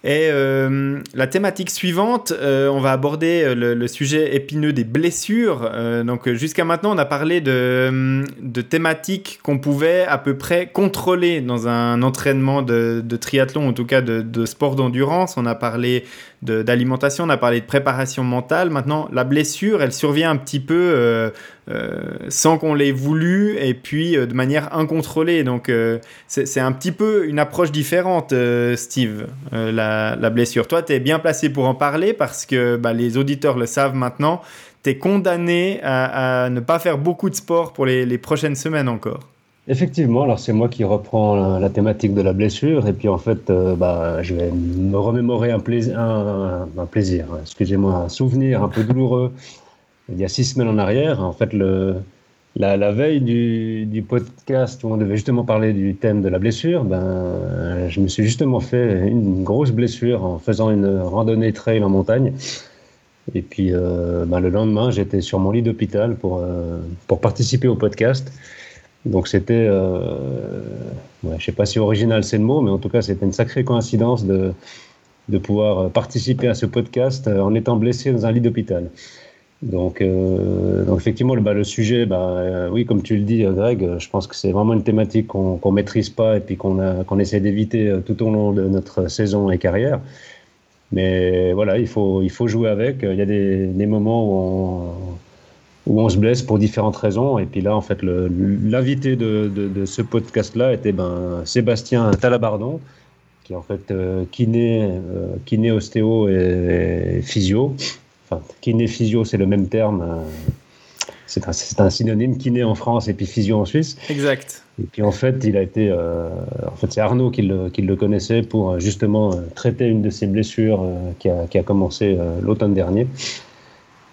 Et euh, la thématique suivante, euh, on va aborder le, sujet épineux des blessures. donc jusqu'à maintenant, on a parlé de, thématiques qu'on pouvait à peu près contrôler dans un entraînement de, de triathlon, en tout cas de, de sport d'endurance. On a parlé d'alimentation, on a parlé de préparation mentale. Maintenant, la blessure, elle survient un petit peu euh, euh, sans qu'on l'ait voulu et puis euh, de manière incontrôlée. Donc, c'est un petit peu une approche différente, Steve, la, blessure. Toi, tu es bien placé pour en parler parce que bah, les auditeurs le savent maintenant. Tu es condamné à, ne pas faire beaucoup de sport pour les prochaines semaines encore. Effectivement, alors c'est moi qui reprends la, thématique de la blessure et puis en fait, euh, bah, je vais me remémorer un, plaisir, excusez-moi, un souvenir un peu douloureux. Il y a six semaines en arrière, en fait, le, la, veille du, du, podcast où on devait justement parler du thème de la blessure, ben, je me suis justement fait une grosse blessure en faisant une randonnée trail en montagne. Et puis euh, ben, le lendemain, j'étais sur mon lit d'hôpital pour, euh, pour participer au podcast. Donc c'était, euh, je ne sais pas si original c'est le mot, mais en tout cas c'était une sacrée coïncidence de, de pouvoir participer à ce podcast euh, en étant blessé dans un lit d'hôpital. Donc, euh, donc effectivement, le, bah, le sujet, bah, oui, comme tu le dis, Greg, je pense que c'est vraiment une thématique qu'on ne maîtrise pas et puis qu'on qu'on essaie d'éviter tout au long de notre saison et carrière. Mais voilà, il faut, il faut jouer avec. Il y a des, des moments où on, où on se blesse pour différentes raisons. Et puis là, en fait, l'invité de, de, ce podcast-là était ben, Sébastien Talabardon, qui est en fait euh, kiné, euh, kiné, ostéo et, physio. Enfin, kiné, physio, c'est le même terme. Euh, c'est un, un, synonyme, kiné en France et puis physio en Suisse. Exact. Et puis en fait, il a été, en fait, c'est Arnaud qui le, qui le, connaissait pour justement traiter une de ses blessures qui a, qui, a, commencé l'automne dernier.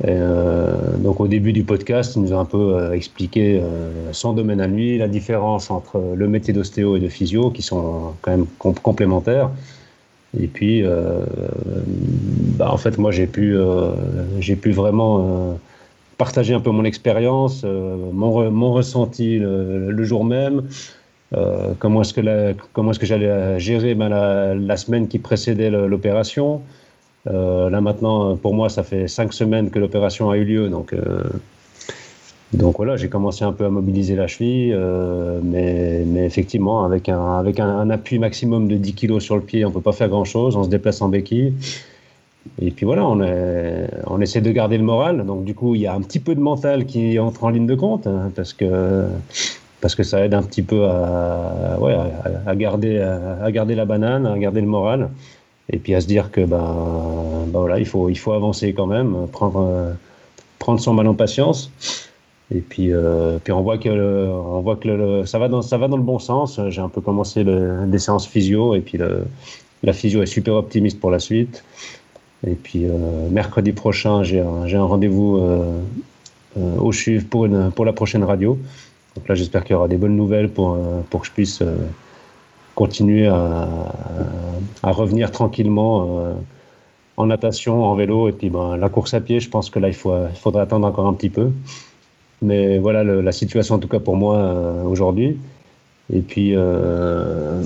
Euh, donc au début du podcast, il nous a un peu euh, expliqué euh, son domaine à lui, la différence entre le métier d'ostéo et de physio, qui sont quand même complémentaires. Et puis, bah, en fait, moi, j'ai pu, pu vraiment partager un peu mon expérience, mon, ressenti le, jour même, comment est-ce que, est-ce que j'allais gérer la, la, semaine qui précédait l'opération. Euh, là maintenant, pour moi, ça fait cinq semaines que l'opération a eu lieu, donc euh, voilà, j'ai commencé un peu à mobiliser la cheville, euh, mais, effectivement, avec, un, appui maximum de 10 kg sur le pied, on ne peut pas faire grand-chose, on se déplace en béquille. Et puis voilà, on, essaie de garder le moral. Donc du coup, il y a un petit peu de mental qui entre en ligne de compte, hein, parce, que, ça aide un petit peu à garder la banane, à garder le moral et puis à se dire que ben, voilà, il faut, il faut avancer quand même, prendre, prendre son mal en patience. Et puis, euh, puis on voit que, on voit que ça, va dans, ça va dans le bon sens. J'ai un peu commencé des séances physio et puis la physio est super optimiste pour la suite. Et puis euh, mercredi prochain, j'ai un, un rendez-vous euh, au CHUV pour, pour la prochaine radio. Donc là, j'espère qu'il y aura des bonnes nouvelles pour, pour que je puisse continuer à, revenir tranquillement euh, en natation, en vélo. Et puis ben, la course à pied, je pense que là, il, faut, il faudra attendre encore un petit peu. Mais voilà la situation, en tout cas pour moi, euh, aujourd'hui. Et puis, euh,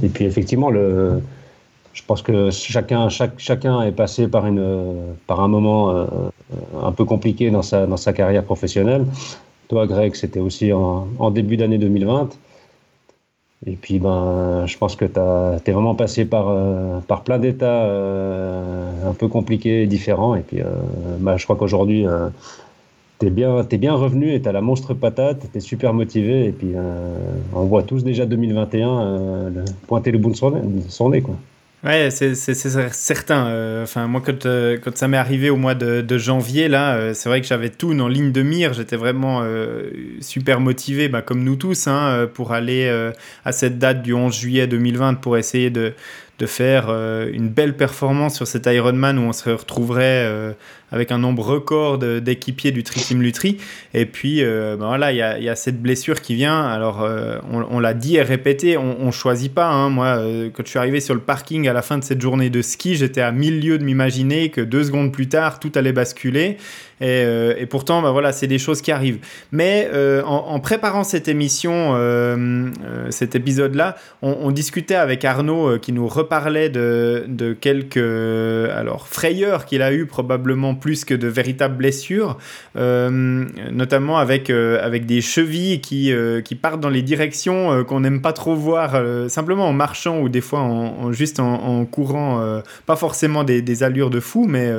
et puis effectivement, le, je pense que chacun, chacun est passé par, une, par un moment un peu compliqué dans sa, dans sa carrière professionnelle. Toi, Greg, c'était aussi en début d'année 2020. Et puis, ben, je pense que tu es vraiment passé par, euh, par plein d'états euh, un peu compliqués et différents. Et puis, euh, ben, je crois qu'aujourd'hui, tu es, bien, es bien revenu et tu as la monstre patate, tu es super motivé. Et puis, on voit tous déjà 2021 pointer le bout de son nez. Quoi. Ouais, c'est certain. Euh, enfin, moi, quand, euh, quand ça m'est arrivé au mois de, de janvier, là, euh, c'est vrai que j'avais tout en ligne de mire. J'étais vraiment super motivé, bah, comme nous tous, hein, pour aller à cette date du 11 juillet 2020 pour essayer de, de faire une belle performance sur cet Ironman où on se retrouverait avec un nombre record d'équipiers du Tri Team Lutry. Et puis, euh, ben voilà, il y a, cette blessure qui vient. Alors, euh, on, l'a dit et répété, on, ne choisit pas. Hein. Moi, euh, quand je suis arrivé sur le parking à la fin de cette journée de ski, j'étais à mille lieues de m'imaginer que deux secondes plus tard, tout allait basculer. Et, et pourtant, ben voilà, c'est des choses qui arrivent. Mais en, en, préparant cette émission, cet épisode-là, on, discutait avec Arnaud qui nous reparlait de, quelques alors frayeurs qu'il a eu probablement plus que de véritables blessures, euh, notamment avec, euh, avec des chevilles qui, euh, qui partent dans les directions qu'on n'aime pas trop voir, simplement en marchant ou des fois en, juste en, courant, pas forcément des, des, allures de fou, mais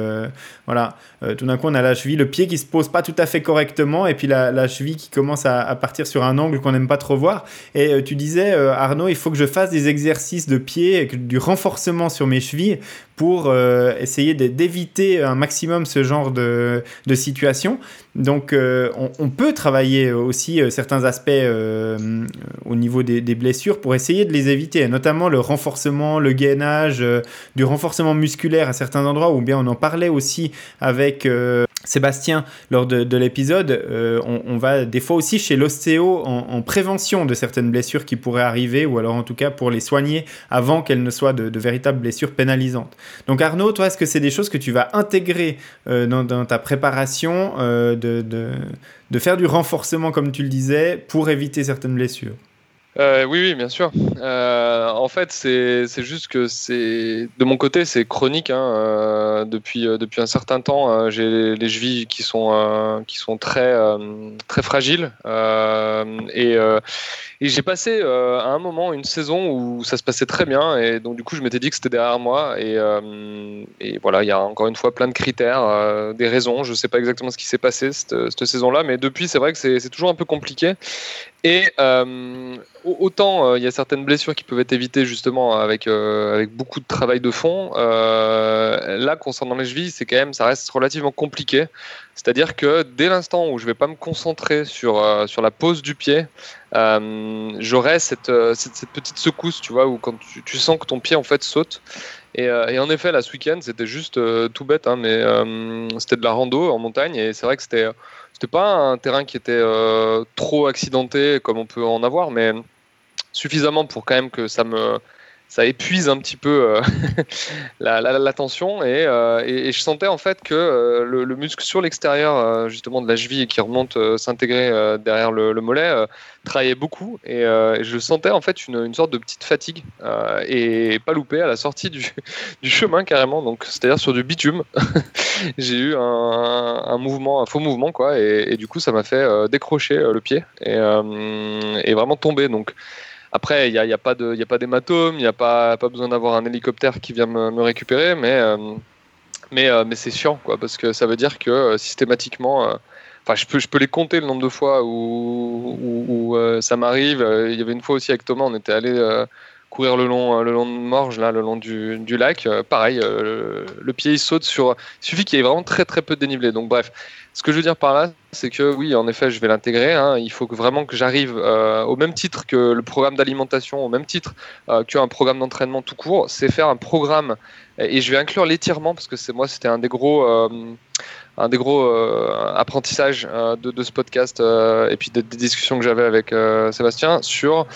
voilà, tout d'un coup on a la cheville, le pied qui se pose pas tout à fait correctement, et puis la, cheville qui commence à, partir sur un angle qu'on n'aime pas trop voir. Et tu disais, Arnaud, il faut que je fasse des exercices de pied, du renforcement sur mes chevilles pour euh, essayer d'éviter un maximum ce genre de, situation. Donc euh, on, peut travailler aussi euh, certains aspects au niveau des, blessures pour essayer de les éviter, notamment le renforcement, le gainage, du renforcement musculaire à certains endroits, ou bien on en parlait aussi avec Sébastien, lors de, l'épisode, euh, on, va des fois aussi chez l'ostéo en, prévention de certaines blessures qui pourraient arriver, ou alors en tout cas pour les soigner avant qu'elles ne soient de, véritables blessures pénalisantes. Donc Arnaud, toi, est-ce que c'est des choses que tu vas intégrer euh, dans, ta préparation euh, de, de faire du renforcement, comme tu le disais, pour éviter certaines blessures? Euh, oui, oui, bien sûr. Euh, en fait, c'est juste que c'est de mon côté, c'est chronique. Hein, euh, depuis, depuis un certain temps, j'ai les chevilles qui sont, qui sont très, très fragiles. et, et j'ai passé à un moment une saison où ça se passait très bien. Et donc, du coup, je m'étais dit que c'était derrière moi. Et, et, voilà, il y a encore une fois plein de critères, des raisons. Je ne sais pas exactement ce qui s'est passé cette, saison-là. Mais depuis, c'est vrai que c'est toujours un peu compliqué. Et euh, autant euh, il y a certaines blessures qui peuvent être évitées justement avec, euh, avec beaucoup de travail de fond. là, concernant les chevilles, c'est quand même, ça reste relativement compliqué. C'est-à-dire que dès l'instant où je vais pas me concentrer sur, sur la pose du pied, j'aurai cette, cette, petite secousse, tu vois, où quand tu, sens que ton pied en fait saute. Et, en effet, là, ce week-end, c'était juste tout bête, hein, mais c'était de la rando en montagne et c'est vrai que c'était c'était pas un terrain qui était euh, trop accidenté comme on peut en avoir, mais suffisamment pour quand même que ça me ça épuise un petit peu euh, la, tension. Euh, et, et, je sentais en fait que le, muscle sur l'extérieur justement de la cheville qui remonte s'intégrer derrière le, mollet travaillait beaucoup. Et, je sentais en fait une, sorte de petite fatigue et pas loupé à la sortie du, chemin carrément. Donc c'est-à-dire sur du bitume. J'ai eu un, mouvement, un faux mouvement, quoi, et, du coup, ça m'a fait euh, décrocher euh, le pied. Euh, et, vraiment tomber. Donc, après, il n'y a, y a, pas d'hématome, il n'y a pas, pas besoin d'avoir un hélicoptère qui vient me, récupérer, mais, mais, mais c'est chiant, quoi, parce que ça veut dire que systématiquement. Enfin, je peux, je peux les compter le nombre de fois où, où, ça m'arrive. Il y avait une fois aussi avec Thomas, on était allé courir le long, le long de Morges, là, le long du, du lac. Euh, pareil, euh, le pied il saute sur. Il suffit qu'il y ait vraiment très très peu de dénivelé. Donc bref, ce que je veux dire par là, c'est que oui, en effet, je vais l'intégrer. Hein. Il faut vraiment que j'arrive euh, au même titre que le programme d'alimentation, au même titre qu'un programme d'entraînement tout court, c'est faire un programme. Et je vais inclure l'étirement parce que c'est moi, c'était un des gros un des gros euh, apprentissages euh, de, ce podcast euh, et puis des, discussions que j'avais avec Sébastien sur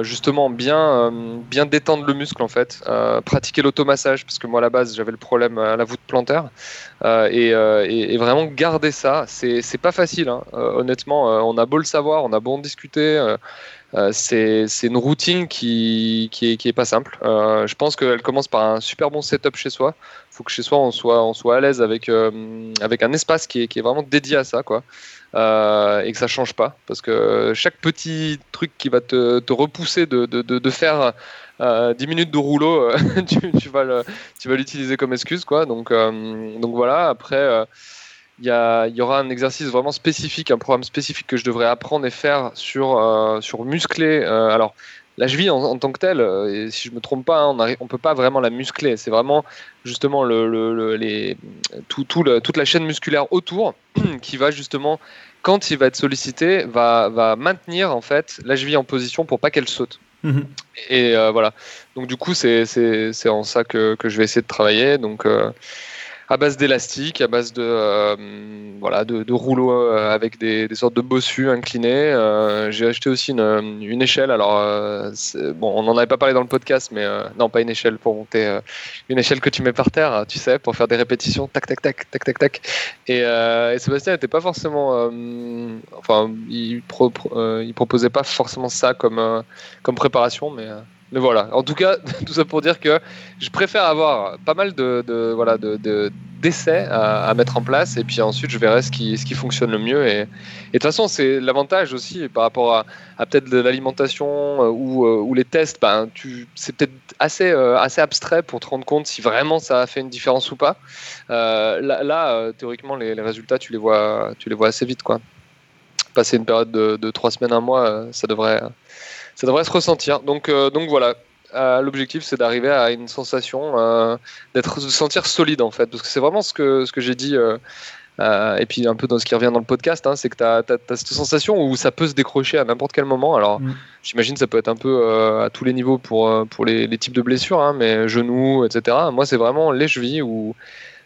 justement bien, bien détendre le muscle en fait, pratiquer l'automassage parce que moi à la base j'avais le problème à la voûte plantaire et, et, vraiment garder ça, c'est pas facile. Hein. honnêtement, on a beau le savoir, on a beau en discuter. c'est une routine qui, qui, est, qui est pas simple. je pense qu'elle commence par un super bon setup chez soi faut que chez soi on soit, à l'aise avec, euh, un espace qui est, vraiment dédié à ça, quoi. Euh, et que ça change pas. Parce que chaque petit truc qui va te, repousser de, faire 10 euh, minutes de rouleau, tu, tu, vas tu vas l'utiliser comme excuse, quoi. Donc, donc voilà, après. Il y, a, il y, aura un exercice vraiment spécifique, un programme spécifique que je devrais apprendre et faire sur, sur muscler. alors, la cheville en, tant que telle, et si je me trompe pas, hein, on ne peut pas vraiment la muscler. C'est vraiment justement le, les, tout, toute la chaîne musculaire autour qui va justement, quand il va être sollicité, va, va maintenir en fait la cheville en position pour pas qu'elle saute. Mhm. Et voilà. Donc du coup, c'est en ça que, que, je vais essayer de travailler. Donc à base d'élastique, à base de, euh, voilà, de, rouleaux euh, avec des, sortes de bossus inclinés. Euh, j'ai acheté aussi une, échelle. Alors, bon, on n'en avait pas parlé dans le podcast, mais non, pas une échelle pour monter, une échelle que tu mets par terre, tu sais, pour faire des répétitions, tac, tac, tac, tac, tac, tac. Et, Sébastien n'était pas forcément, enfin, il, il proposait pas forcément ça comme, comme préparation, mais mais voilà, en tout cas, tout ça pour dire que je préfère avoir pas mal de, voilà de, d'essais à, mettre en place et puis ensuite je verrai ce qui, ce qui fonctionne le mieux. Et, de toute façon, c'est l'avantage aussi par rapport à, peut-être de l'alimentation euh, ou, euh, ou, les tests, ben, c'est peut-être assez, euh, assez abstrait pour te rendre compte si vraiment ça a fait une différence ou pas. là, théoriquement, les, résultats, tu les vois, tu les vois assez vite. Quoi. Passer une période de, de trois semaines, un mois, ça devrait ça devrait se ressentir. Donc, euh, donc voilà. Euh, l'objectif, c'est d'arriver à une sensation euh, d'être, de se sentir solide en fait, parce que c'est vraiment ce que ce que j'ai dit. et puis un peu dans ce qui revient dans le podcast, hein, c'est que tu as, cette sensation où ça peut se décrocher à n'importe quel moment. Alors mm. j'imagine ça peut être un peu à tous les niveaux pour, pour les, les types de blessures, hein, mais genoux, etc. Moi c'est vraiment les chevilles ou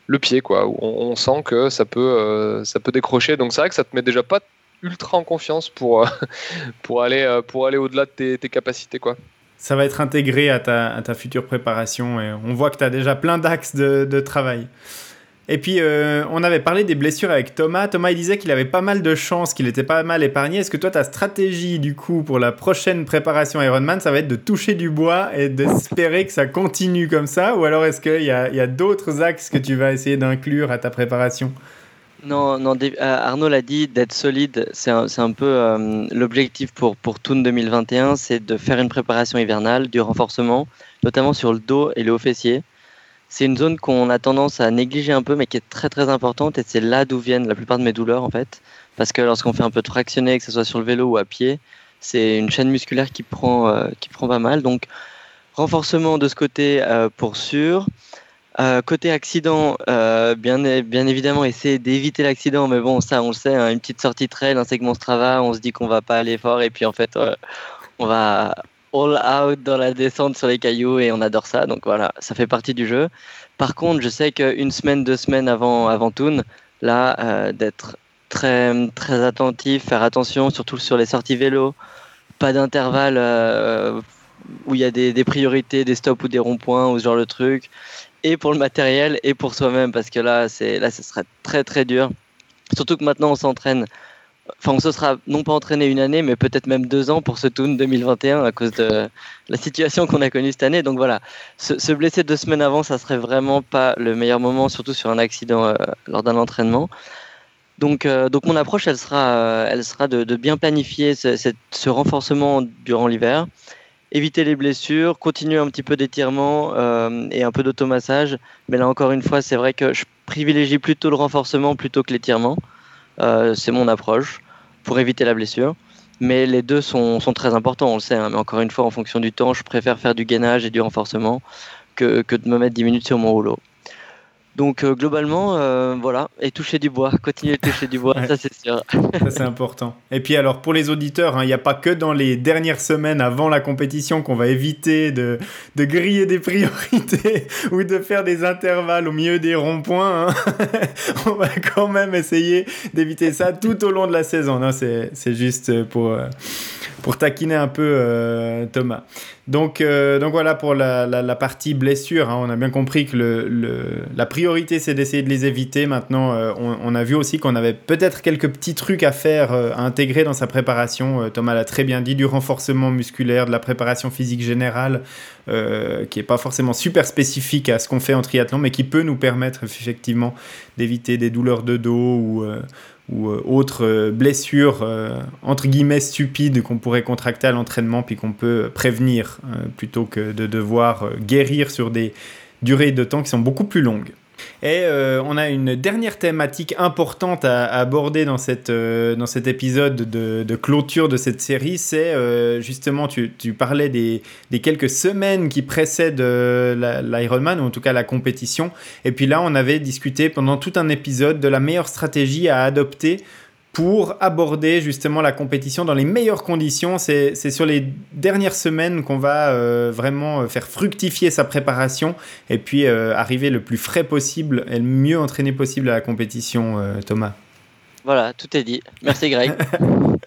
le pied, quoi, où on, sent que ça peut, ça peut décrocher. Donc c'est vrai que ça te met déjà pas ultra en confiance pour, euh, pour aller, euh, pour aller au-delà de tes, capacités. Quoi. Ça va être intégré à ta, future préparation et on voit que tu as déjà plein d'axes de, travail. Et puis, euh, on avait parlé des blessures avec Thomas. Thomas, il disait qu'il avait pas mal de chance, qu'il était pas mal épargné. Est-ce que toi, ta stratégie, du coup, pour la prochaine préparation Ironman, ça va être de toucher du bois et d'espérer que ça continue comme ça? Ou alors est-ce qu'il y a d'autres axes que tu vas essayer d'inclure à ta préparation? Non, non euh, Arnaud l'a dit, d'être solide, c'est un, peu euh, l'objectif pour, pour Toon 2021, c'est de faire une préparation hivernale, du renforcement, notamment sur le dos et le haut fessier. C'est une zone qu'on a tendance à négliger un peu, mais qui est très très importante, et c'est là d'où viennent la plupart de mes douleurs en fait. Parce que lorsqu'on fait un peu de fractionner, que ce soit sur le vélo ou à pied, c'est une chaîne musculaire qui prend, euh, qui prend pas mal. Donc, renforcement de ce côté pour sûr. Euh, côté accident, euh, bien, évidemment, essayer d'éviter l'accident, mais bon, ça, on le sait, hein, une petite sortie trail, un segment Strava, on se dit qu'on va pas aller fort, et puis en fait, euh, on va all out dans la descente sur les cailloux, et on adore ça, donc voilà, ça fait partie du jeu. Par contre, je sais qu'une semaine, deux semaines avant, avant Toon, là, d'être très, très attentif, faire attention, surtout sur les sorties vélo, pas d'intervalle où il y a des, des, priorités, des stops ou des ronds-points, ou ce genre de truc et pour le matériel et pour soi-même parce que là, c'est là, ce serait très très dur. Surtout que maintenant, on s'entraîne. Enfin, on se sera non pas entraîné une année, mais peut-être même deux ans pour ce Toon 2021 à cause de la situation qu'on a connue cette année. Donc voilà, se, blesser deux semaines avant, ça serait vraiment pas le meilleur moment, surtout sur un accident euh, lors d'un entraînement. Donc, euh, donc mon approche, elle sera, euh, elle sera de, bien planifier ce renforcement durant l'hiver éviter les blessures, continuer un petit peu d'étirement euh, et un peu d'automassage. Mais là encore une fois, c'est vrai que je privilégie plutôt le renforcement plutôt que l'étirement. Euh, c'est mon approche pour éviter la blessure. Mais les deux sont, très importants, on le sait. Hein. mais encore une fois, en fonction du temps, je préfère faire du gainage et du renforcement que, que de me mettre 10 minutes sur mon rouleau. Donc euh, globalement, euh, voilà, et toucher du bois, continuer de toucher du bois, ça c'est sûr. ça c'est important. Et puis alors pour les auditeurs, hein, il n'y a pas que dans les dernières semaines avant la compétition qu'on va éviter de, de, griller des priorités ou de faire des intervalles au milieu des ronds-points. Hein. On va quand même essayer d'éviter ça tout au long de la saison. C'est juste pour, euh, pour taquiner un peu Thomas. Donc, euh, donc voilà pour la, partie blessure. Hein. On a bien compris que la priorité c'est d'essayer de les éviter. Maintenant, euh, on, on, a vu aussi qu'on avait peut-être quelques petits trucs à faire, euh, à intégrer dans sa préparation. Thomas l'a très bien dit, du renforcement musculaire, de la préparation physique générale, qui n'est pas forcément super spécifique à ce qu'on fait en triathlon, mais qui peut nous permettre effectivement d'éviter des douleurs de dos ou ou euh, autres euh, blessures euh, entre guillemets stupides qu'on pourrait contracter à l'entraînement puis qu'on peut prévenir plutôt que de devoir guérir sur des durées de temps qui sont beaucoup plus longues. Et euh, on a une dernière thématique importante à, aborder dans, cette, euh, dans cet épisode de, clôture de cette série. C'est euh, justement, tu, parlais des, quelques semaines qui précèdent l'Ironman, ou en tout cas la compétition. Et puis là, on avait discuté pendant tout un épisode de la meilleure stratégie à adopter pour aborder justement la compétition dans les meilleures conditions. C'est sur les dernières semaines qu'on va euh, vraiment euh, faire fructifier sa préparation et puis euh, arriver le plus frais possible et le mieux entraîné possible à la compétition, Thomas. Voilà, tout est dit. Merci Greg.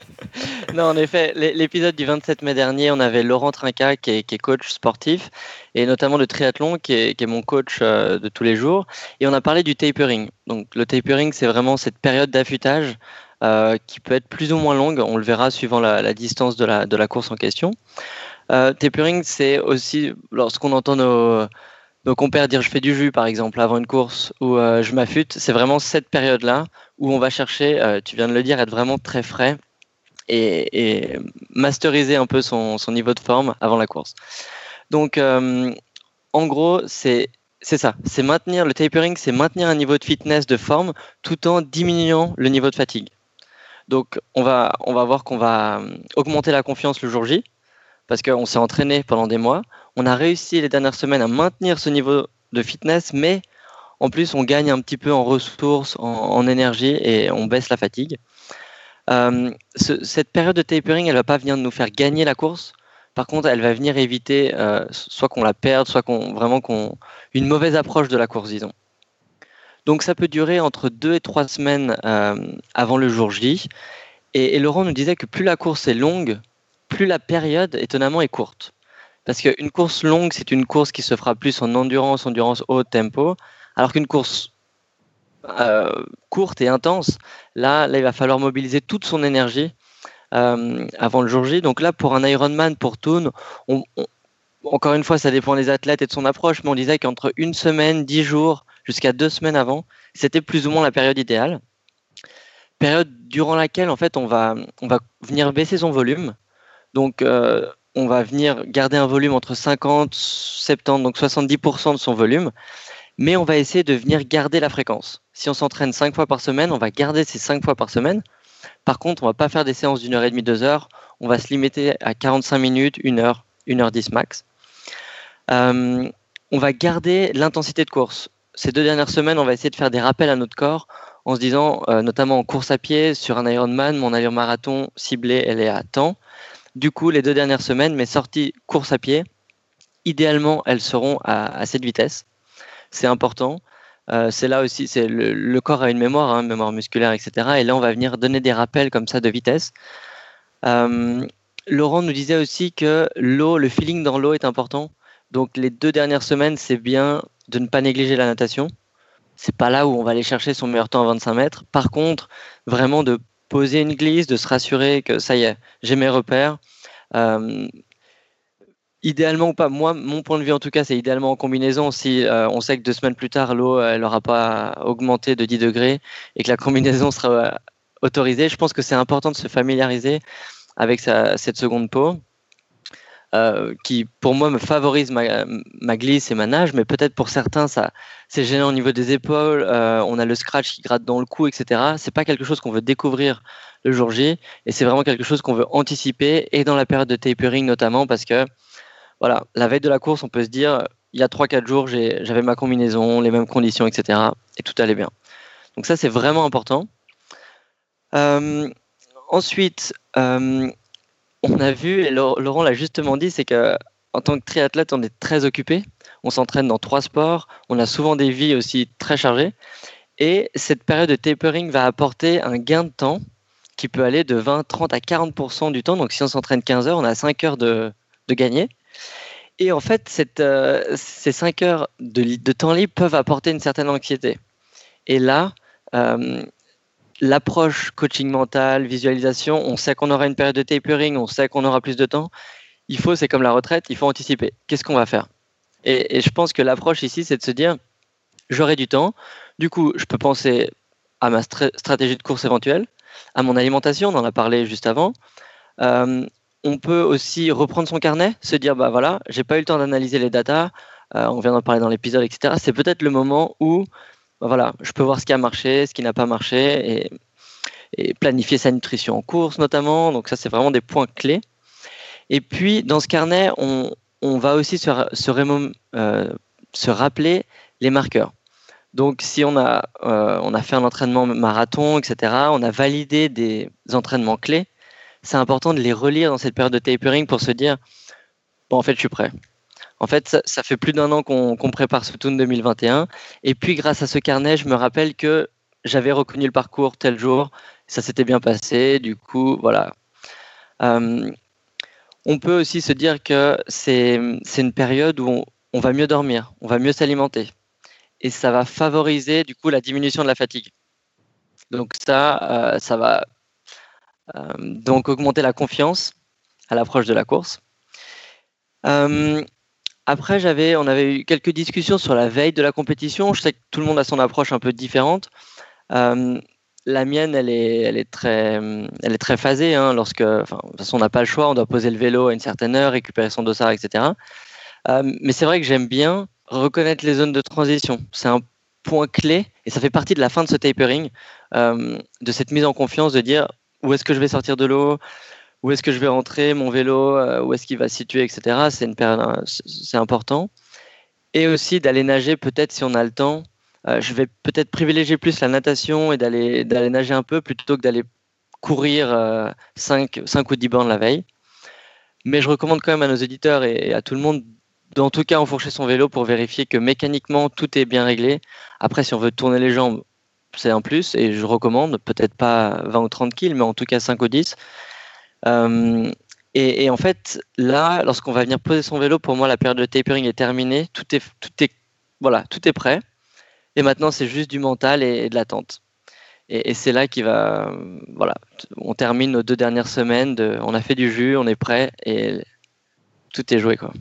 non, en effet, l'épisode du 27 mai dernier, on avait Laurent Trinca qui est, coach sportif et notamment de triathlon qui est, qui est mon coach de tous les jours. Et on a parlé du tapering. Donc le tapering, c'est vraiment cette période d'affûtage euh, qui peut être plus ou moins longue. On le verra suivant la, distance de la, course en question. Euh, tapering, c'est aussi lorsqu'on entend nos, compères dire je fais du jus par exemple avant une course ou euh, je m'affûte. C'est vraiment cette période-là où on va chercher, tu viens de le dire, être vraiment très frais et, masteriser un peu son, son, niveau de forme avant la course. Donc, en gros, c'est c'est ça, c'est maintenir le tapering, c'est maintenir un niveau de fitness, de forme, tout en diminuant le niveau de fatigue. Donc, on va, voir qu'on va euh, augmenter la confiance le jour J, parce qu'on s'est entraîné pendant des mois. On a réussi les dernières semaines à maintenir ce niveau de fitness, mais en plus, on gagne un petit peu en ressources, en, énergie, et on baisse la fatigue. Euh, cette période de tapering, elle va pas venir nous faire gagner la course. Par contre, elle va venir éviter euh, soit qu'on la perde, soit qu'on vraiment qu'on une mauvaise approche de la course, disons. Donc ça peut durer entre deux et trois semaines euh, avant le jour J. Et, Laurent nous disait que plus la course est longue, plus la période, étonnamment, est courte. Parce qu'une course longue, c'est une course qui se fera plus en endurance, endurance haut tempo, alors qu'une course euh, courte et intense, là, il va falloir mobiliser toute son énergie euh, avant le jour J. Donc là, pour un Ironman, pour Toon, encore une fois, ça dépend des athlètes et de son approche, mais on disait qu'entre une semaine, dix jours, jusqu'à deux semaines avant, c'était plus ou moins la période idéale. Période durant laquelle en fait on va, on va venir baisser son volume. Donc euh, on va venir garder un volume entre 50, 70, donc 70% de son volume, mais on va essayer de venir garder la fréquence. Si on s'entraîne cinq fois par semaine, on va garder ces cinq fois par semaine. Par contre, on va pas faire des séances d'une heure et demie, deux heures. On va se limiter à 45 minutes, une heure, une heure dix max. Euh, on va garder l'intensité de course ces deux dernières semaines, on va essayer de faire des rappels à notre corps en se disant, euh, notamment en course à pied, sur un Ironman, mon allure marathon ciblée, elle est à temps. Du coup, les deux dernières semaines, mes sorties course à pied, idéalement, elles seront à, cette vitesse. C'est important. Euh, c'est là aussi, c'est le, corps a une mémoire, hein, mémoire musculaire, etc. Et là, on va venir donner des rappels comme ça de vitesse. Euh, Laurent nous disait aussi que l'eau, le feeling dans l'eau est important. Donc les deux dernières semaines, c'est bien de ne pas négliger la natation. C'est pas là où on va aller chercher son meilleur temps à 25 mètres. Par contre, vraiment de poser une glisse, de se rassurer que ça y est, j'ai mes repères. Euh, idéalement ou pas, moi, mon point de vue en tout cas, c'est idéalement en combinaison. Si euh, on sait que deux semaines plus tard, l'eau, n'aura pas augmenté de 10 degrés et que la combinaison sera euh, autorisée, je pense que c'est important de se familiariser avec cette seconde peau. Euh, qui pour moi me favorise ma, glisse et ma nage, mais peut-être pour certains ça c'est gênant au niveau des épaules, euh, on a le scratch qui gratte dans le cou, etc. C'est pas quelque chose qu'on veut découvrir le jour J, et c'est vraiment quelque chose qu'on veut anticiper et dans la période de tapering notamment parce que voilà la veille de la course on peut se dire il y a 3-4 jours j'avais ma combinaison, les mêmes conditions, etc. et tout allait bien. Donc ça c'est vraiment important. Euh, ensuite, on a vu, et Laurent l'a justement dit, c'est que en tant que triathlète, on est très occupé. On s'entraîne dans trois sports. On a souvent des vies aussi très chargées. Et cette période de tapering va apporter un gain de temps qui peut aller de 20, 30 à 40% du temps. Donc, si on s'entraîne 15 heures, on a 5 heures de, gagner. Et en fait, euh, ces 5 heures de, temps libre peuvent apporter une certaine anxiété. Et là, euh, l'approche coaching mental, visualisation, on sait qu'on aura une période de tapering, on sait qu'on aura plus de temps. Il faut, c'est comme la retraite, il faut anticiper. Qu'est-ce qu'on va faire? Et, je pense que l'approche ici, c'est de se dire, j'aurai du temps. Du coup, je peux penser à ma stratégie de course éventuelle, à mon alimentation, on en a parlé juste avant. Euh, on peut aussi reprendre son carnet, se dire, bah voilà, j'ai pas eu le temps d'analyser les datas. on vient d'en parler dans l'épisode, etc. C'est peut-être le moment où bah voilà, je peux voir ce qui a marché, ce qui n'a pas marché et, planifier sa nutrition en course notamment. Donc ça, c'est vraiment des points clés. Et puis, dans ce carnet, on, va aussi se, euh, se, rappeler les marqueurs. Donc, si on a, euh, on a fait un entraînement marathon, etc., on a validé des entraînements clés, c'est important de les relire dans cette période de tapering pour se dire, bon, en fait, je suis prêt. En fait, ça, fait plus d'un an qu'on prépare ce Toon 2021. Et puis, grâce à ce carnet, je me rappelle que j'avais reconnu le parcours tel jour. Ça s'était bien passé. Du coup, voilà. Euh, on peut aussi se dire que c'est une période où on, va mieux dormir, on va mieux s'alimenter. Et ça va favoriser, du coup, la diminution de la fatigue. Donc, ça, euh, ça va euh, donc augmenter la confiance à l'approche de la course. Après, on avait eu quelques discussions sur la veille de la compétition. Je sais que tout le monde a son approche un peu différente. Euh, la mienne, elle est, elle est très, elle est très phasée. Hein, lorsque, enfin, de toute façon, on n'a pas le choix. On doit poser le vélo à une certaine heure, récupérer son dossard, etc. Euh, mais c'est vrai que j'aime bien reconnaître les zones de transition. C'est un point clé et ça fait partie de la fin de ce tapering, euh, de cette mise en confiance, de dire où est-ce que je vais sortir de l'eau, où est-ce que je vais rentrer, mon vélo, euh, où est-ce qu'il va se situer, etc. Période, c'est important. Et aussi d'aller nager, peut-être si on a le temps. Euh, je vais peut-être privilégier plus la natation et d'aller d'aller nager un peu plutôt que d'aller courir 5, euh, 5 ou 10 bornes la veille. Mais je recommande quand même à nos éditeurs et à tout le monde d'en tout cas enfourcher son vélo pour vérifier que mécaniquement tout est bien réglé. Après, si on veut tourner les jambes, c'est un plus et je recommande, peut-être pas 20 ou 30 kills, mais en tout cas 5 ou 10. Euh, et, en fait, là, lorsqu'on va venir poser son vélo, pour moi, la période de tapering est terminée. Tout est, voilà, tout est prêt. Et maintenant, c'est juste du mental et, de l'attente. Et, c'est là qu'il va, voilà, on termine nos deux dernières semaines. On a fait du jus, on est prêt et tout est joué, quoi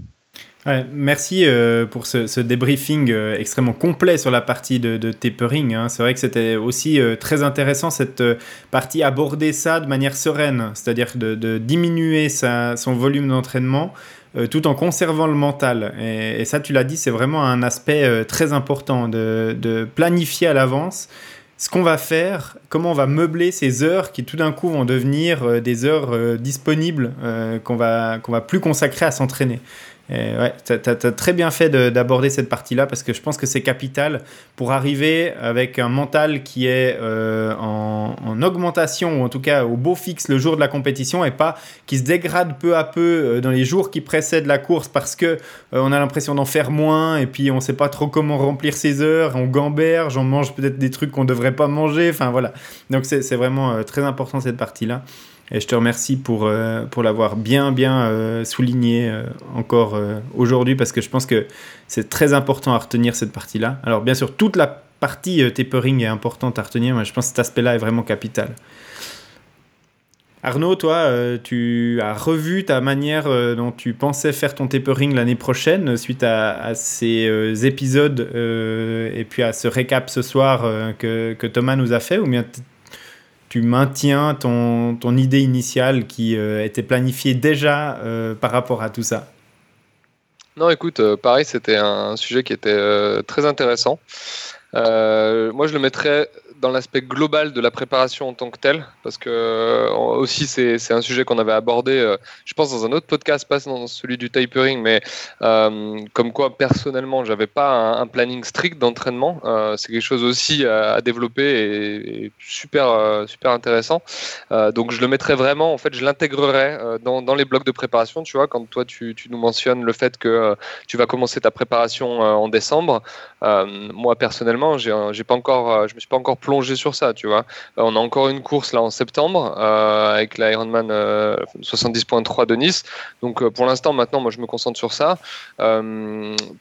merci euh, pour ce, débriefing euh, extrêmement complet sur la partie de, tapering. Hein. C'est vrai que c'était aussi euh, très intéressant cette partie aborder ça de manière sereine, c'est-à-dire de, diminuer son volume d'entraînement tout en conservant le mental. Et, ça, tu l'as dit, c'est vraiment un aspect très important de, planifier à l'avance ce qu'on va faire, comment on va meubler ces heures qui tout d'un coup vont devenir des heures disponibles qu'on va, qu'on va plus consacrer à s'entraîner ouais, tu as, très bien fait d'aborder cette partie-là parce que je pense que c'est capital pour arriver avec un mental qui est euh, en, augmentation ou en tout cas au beau fixe le jour de la compétition et pas qui se dégrade peu à peu euh, dans les jours qui précèdent la course parce que euh, on a l'impression d'en faire moins et puis on sait pas trop comment remplir ses heures, on gamberge, on mange peut-être des trucs qu'on devrait pas manger, enfin voilà. Donc c'est vraiment très important cette partie-là. Et je te remercie pour, euh, pour l'avoir bien, bien euh, souligné euh, encore aujourd'hui parce que je pense que c'est très important à retenir cette partie-là. Alors, bien sûr, toute la partie tapering est importante à retenir, mais je pense que cet aspect-là est vraiment capital. Arnaud, toi, tu as revu ta manière dont tu pensais faire ton tapering l'année prochaine suite à, ces épisodes et puis à ce récap ce soir que, que, Thomas nous a fait ou bien tu maintiens ton, ton idée initiale qui euh, était planifiée déjà euh, par rapport à tout ça? Non, écoute, euh, pareil, c'était un sujet qui était très intéressant. moi, je le mettrais dans l'aspect global de la préparation en tant que telle, parce que euh, aussi c'est un sujet qu'on avait abordé, euh, je pense dans un autre podcast, pas dans celui du tapering, mais euh, comme quoi personnellement j'avais pas un, planning strict d'entraînement, c'est quelque chose aussi à, développer et, super super intéressant. donc je le mettrais vraiment, en fait, je l'intégrerais dans, dans, les blocs de préparation. Tu vois, quand toi tu, tu nous mentionnes le fait que tu vas commencer ta préparation en décembre, moi personnellement j'ai pas encore, je me suis pas encore plonger sur ça, tu vois. Euh, on a encore une course là en septembre euh, avec l'Ironman 70.3 euh, de Nice. Donc pour l'instant, maintenant, moi je me concentre sur ça.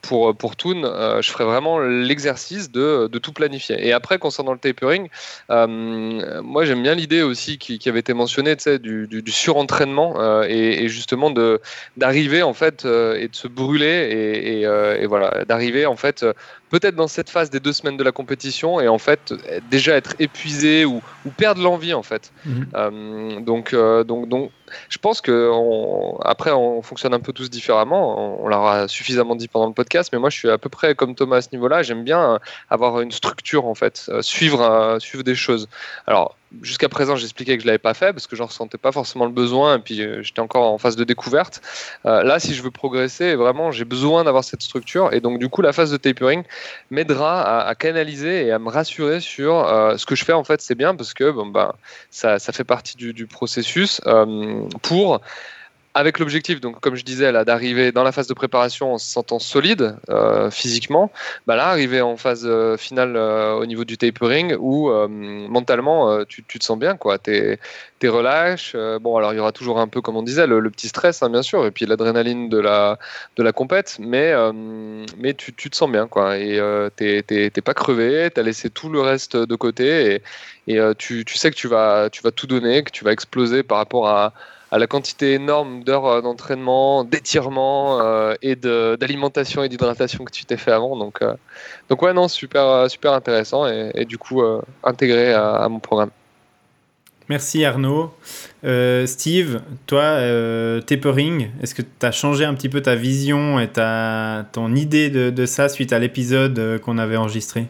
pour pour Toon, je ferai vraiment l'exercice de, de, tout planifier. Et après, concernant le tapering, moi j'aime bien l'idée aussi qui, avait été mentionnée, tu sais, du, du, surentraînement et, et, justement de d'arriver en fait et de se brûler et, et, et voilà, d'arriver en fait peut-être dans cette phase des deux semaines de la compétition et en fait déjà être épuisé ou, perdre l'envie en fait. Mhm. Euh, donc, euh, donc, donc, je pense que après on fonctionne un peu tous différemment. On, on l'aura suffisamment dit pendant le podcast, mais moi je suis à peu près comme Thomas à ce niveau-là. J'aime bien avoir une structure en fait, suivre, suivre des choses. Alors jusqu'à présent, j'expliquais que je l'avais pas fait parce que je ressentais pas forcément le besoin et puis euh, j'étais encore en phase de découverte. Euh, là, si je veux progresser, vraiment, j'ai besoin d'avoir cette structure et donc du coup, la phase de tapering m'aidera à, canaliser et à me rassurer sur euh, ce que je fais. En fait, c'est bien parce que bon bah ça, ça fait partie du processus pour avec l'objectif, donc comme je disais, là, d'arriver dans la phase de préparation en se sentant solide euh, physiquement, bah là, arriver en phase euh, finale euh, au niveau du tapering où mentalement tu, te sens bien, quoi. T'es es relâche. bon, alors il y aura toujours un peu, comme on disait, le, petit stress, hein, bien sûr, et puis l'adrénaline de la de la compète, mais mais tu, te sens bien, quoi. Et t'es pas crevé, t'as laissé tout le reste de côté et, et tu, tu sais que tu vas tu vas tout donner, que tu vas exploser par rapport à à la quantité énorme d'heures euh, d'entraînement, d'étirement euh, et d'alimentation et d'hydratation que tu t'es fait avant. Donc, euh, donc ouais, non, super, super intéressant et, du coup intégré à, mon programme. Merci Arnaud. Steve, toi, tapering, est-ce que tu as changé un petit peu ta vision et ta, ton idée de, de ça suite à l'épisode qu'on avait enregistré?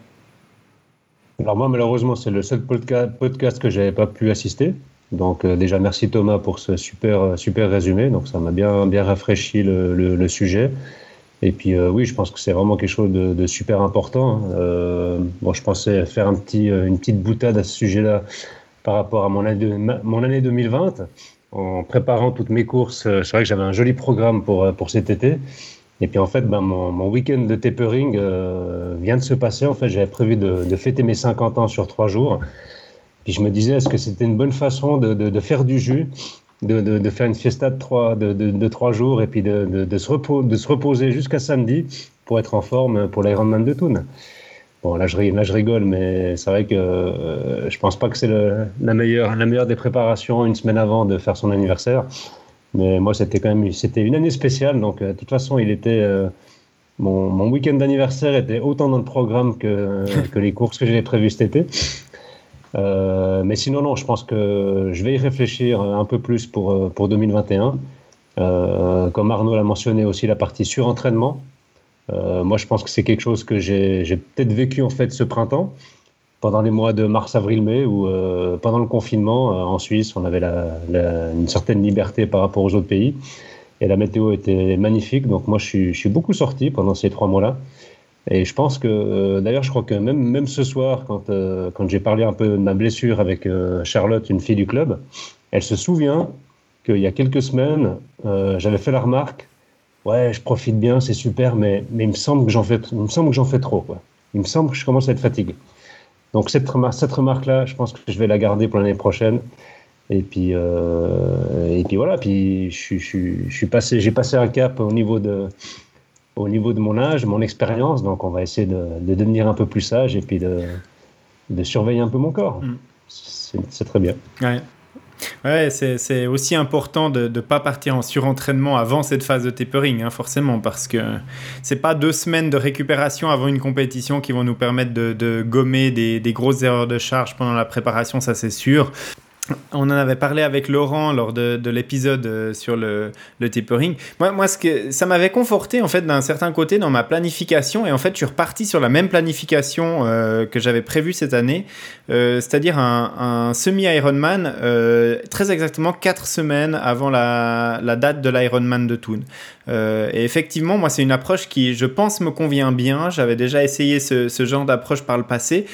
Alors moi, malheureusement, c'est le seul podcast que j'avais pas pu assister. Donc euh, déjà merci Thomas pour ce super euh, super résumé. Donc ça m'a bien bien rafraîchi le, le, sujet. Et puis euh, oui, je pense que c'est vraiment quelque chose de, de super important. Hein. bon, je pensais faire un petit une petite boutade à ce sujet-là par rapport à mon année, mon année 2020. En préparant toutes mes courses, c'est vrai que j'avais un joli programme pour pour cet été. Et puis en fait, ben, mon, mon week-end de tapering vient de se passer. En fait, j'avais prévu de, de, fêter mes 50 ans sur trois jours. Puis je me disais, est-ce que c'était une bonne façon de, de, faire du jus, de, de, faire une fiesta de trois, de, trois jours et puis de, se, de se reposer jusqu'à samedi pour être en forme pour l'Ironman de Thun. Bon, là je, là, je rigole, mais c'est vrai que euh, je pense pas que c'est la, meilleure, la meilleure des préparations une semaine avant de faire son anniversaire. Mais moi, c'était quand même c'était une année spéciale. Donc, euh, de toute façon, il était. Euh, mon, mon week-end d'anniversaire était autant dans le programme que, que les courses que j'avais prévues cet été. Euh, mais sinon, non, je pense que je vais y réfléchir un peu plus pour, euh, pour 2021. Euh, comme Arnaud l'a mentionné aussi, la partie surentraînement. Euh, moi, je pense que c'est quelque chose que j'ai peut-être vécu en fait ce printemps, pendant les mois de mars, avril, mai, euh, pendant le confinement en Suisse, on avait une certaine liberté par rapport aux autres pays. Et la météo était magnifique, donc moi je suis beaucoup sorti pendant ces trois mois-là. Et je pense que, euh, d'ailleurs, je crois que même, même ce soir, quand, euh, quand j'ai parlé un peu de ma blessure avec euh, Charlotte, une fille du club, elle se souvient qu'il y a quelques semaines, j'avais fait la remarque Ouais, je profite bien, c'est super, mais, mais il me semble que j'en fais, il fais trop. Quoi. Il me semble que je commence à être fatigué. Donc, cette, remarque, cette remarque-là, je pense que je vais la garder pour l'année prochaine. Et puis, et puis voilà, puis je, passé, j'ai passé un cap au niveau de, au niveau de mon âge, mon expérience. Donc, on va essayer de, devenir un peu plus sage et puis de, de surveiller un peu mon corps. Mm. C'est très bien. Ouais. Ouais, c'est aussi important de ne pas partir en surentraînement avant cette phase de tapering, hein, forcément, parce que c'est pas deux semaines de récupération avant une compétition qui vont nous permettre de, de gommer des, des, grosses erreurs de charge pendant la préparation, ça c'est sûr. On en avait parlé avec Laurent lors de, l'épisode euh, sur le, tapering. Moi, ce que, ça m'avait conforté en fait d'un certain côté dans ma planification et en fait je suis reparti sur la même planification euh, que j'avais prévue cette année, euh, c'est-à-dire un, semi-Ironman très exactement 4 semaines avant la, la date de l'Ironman de Thun. Et effectivement, moi c'est une approche qui je pense me convient bien. J'avais déjà essayé ce, genre d'approche par le passé.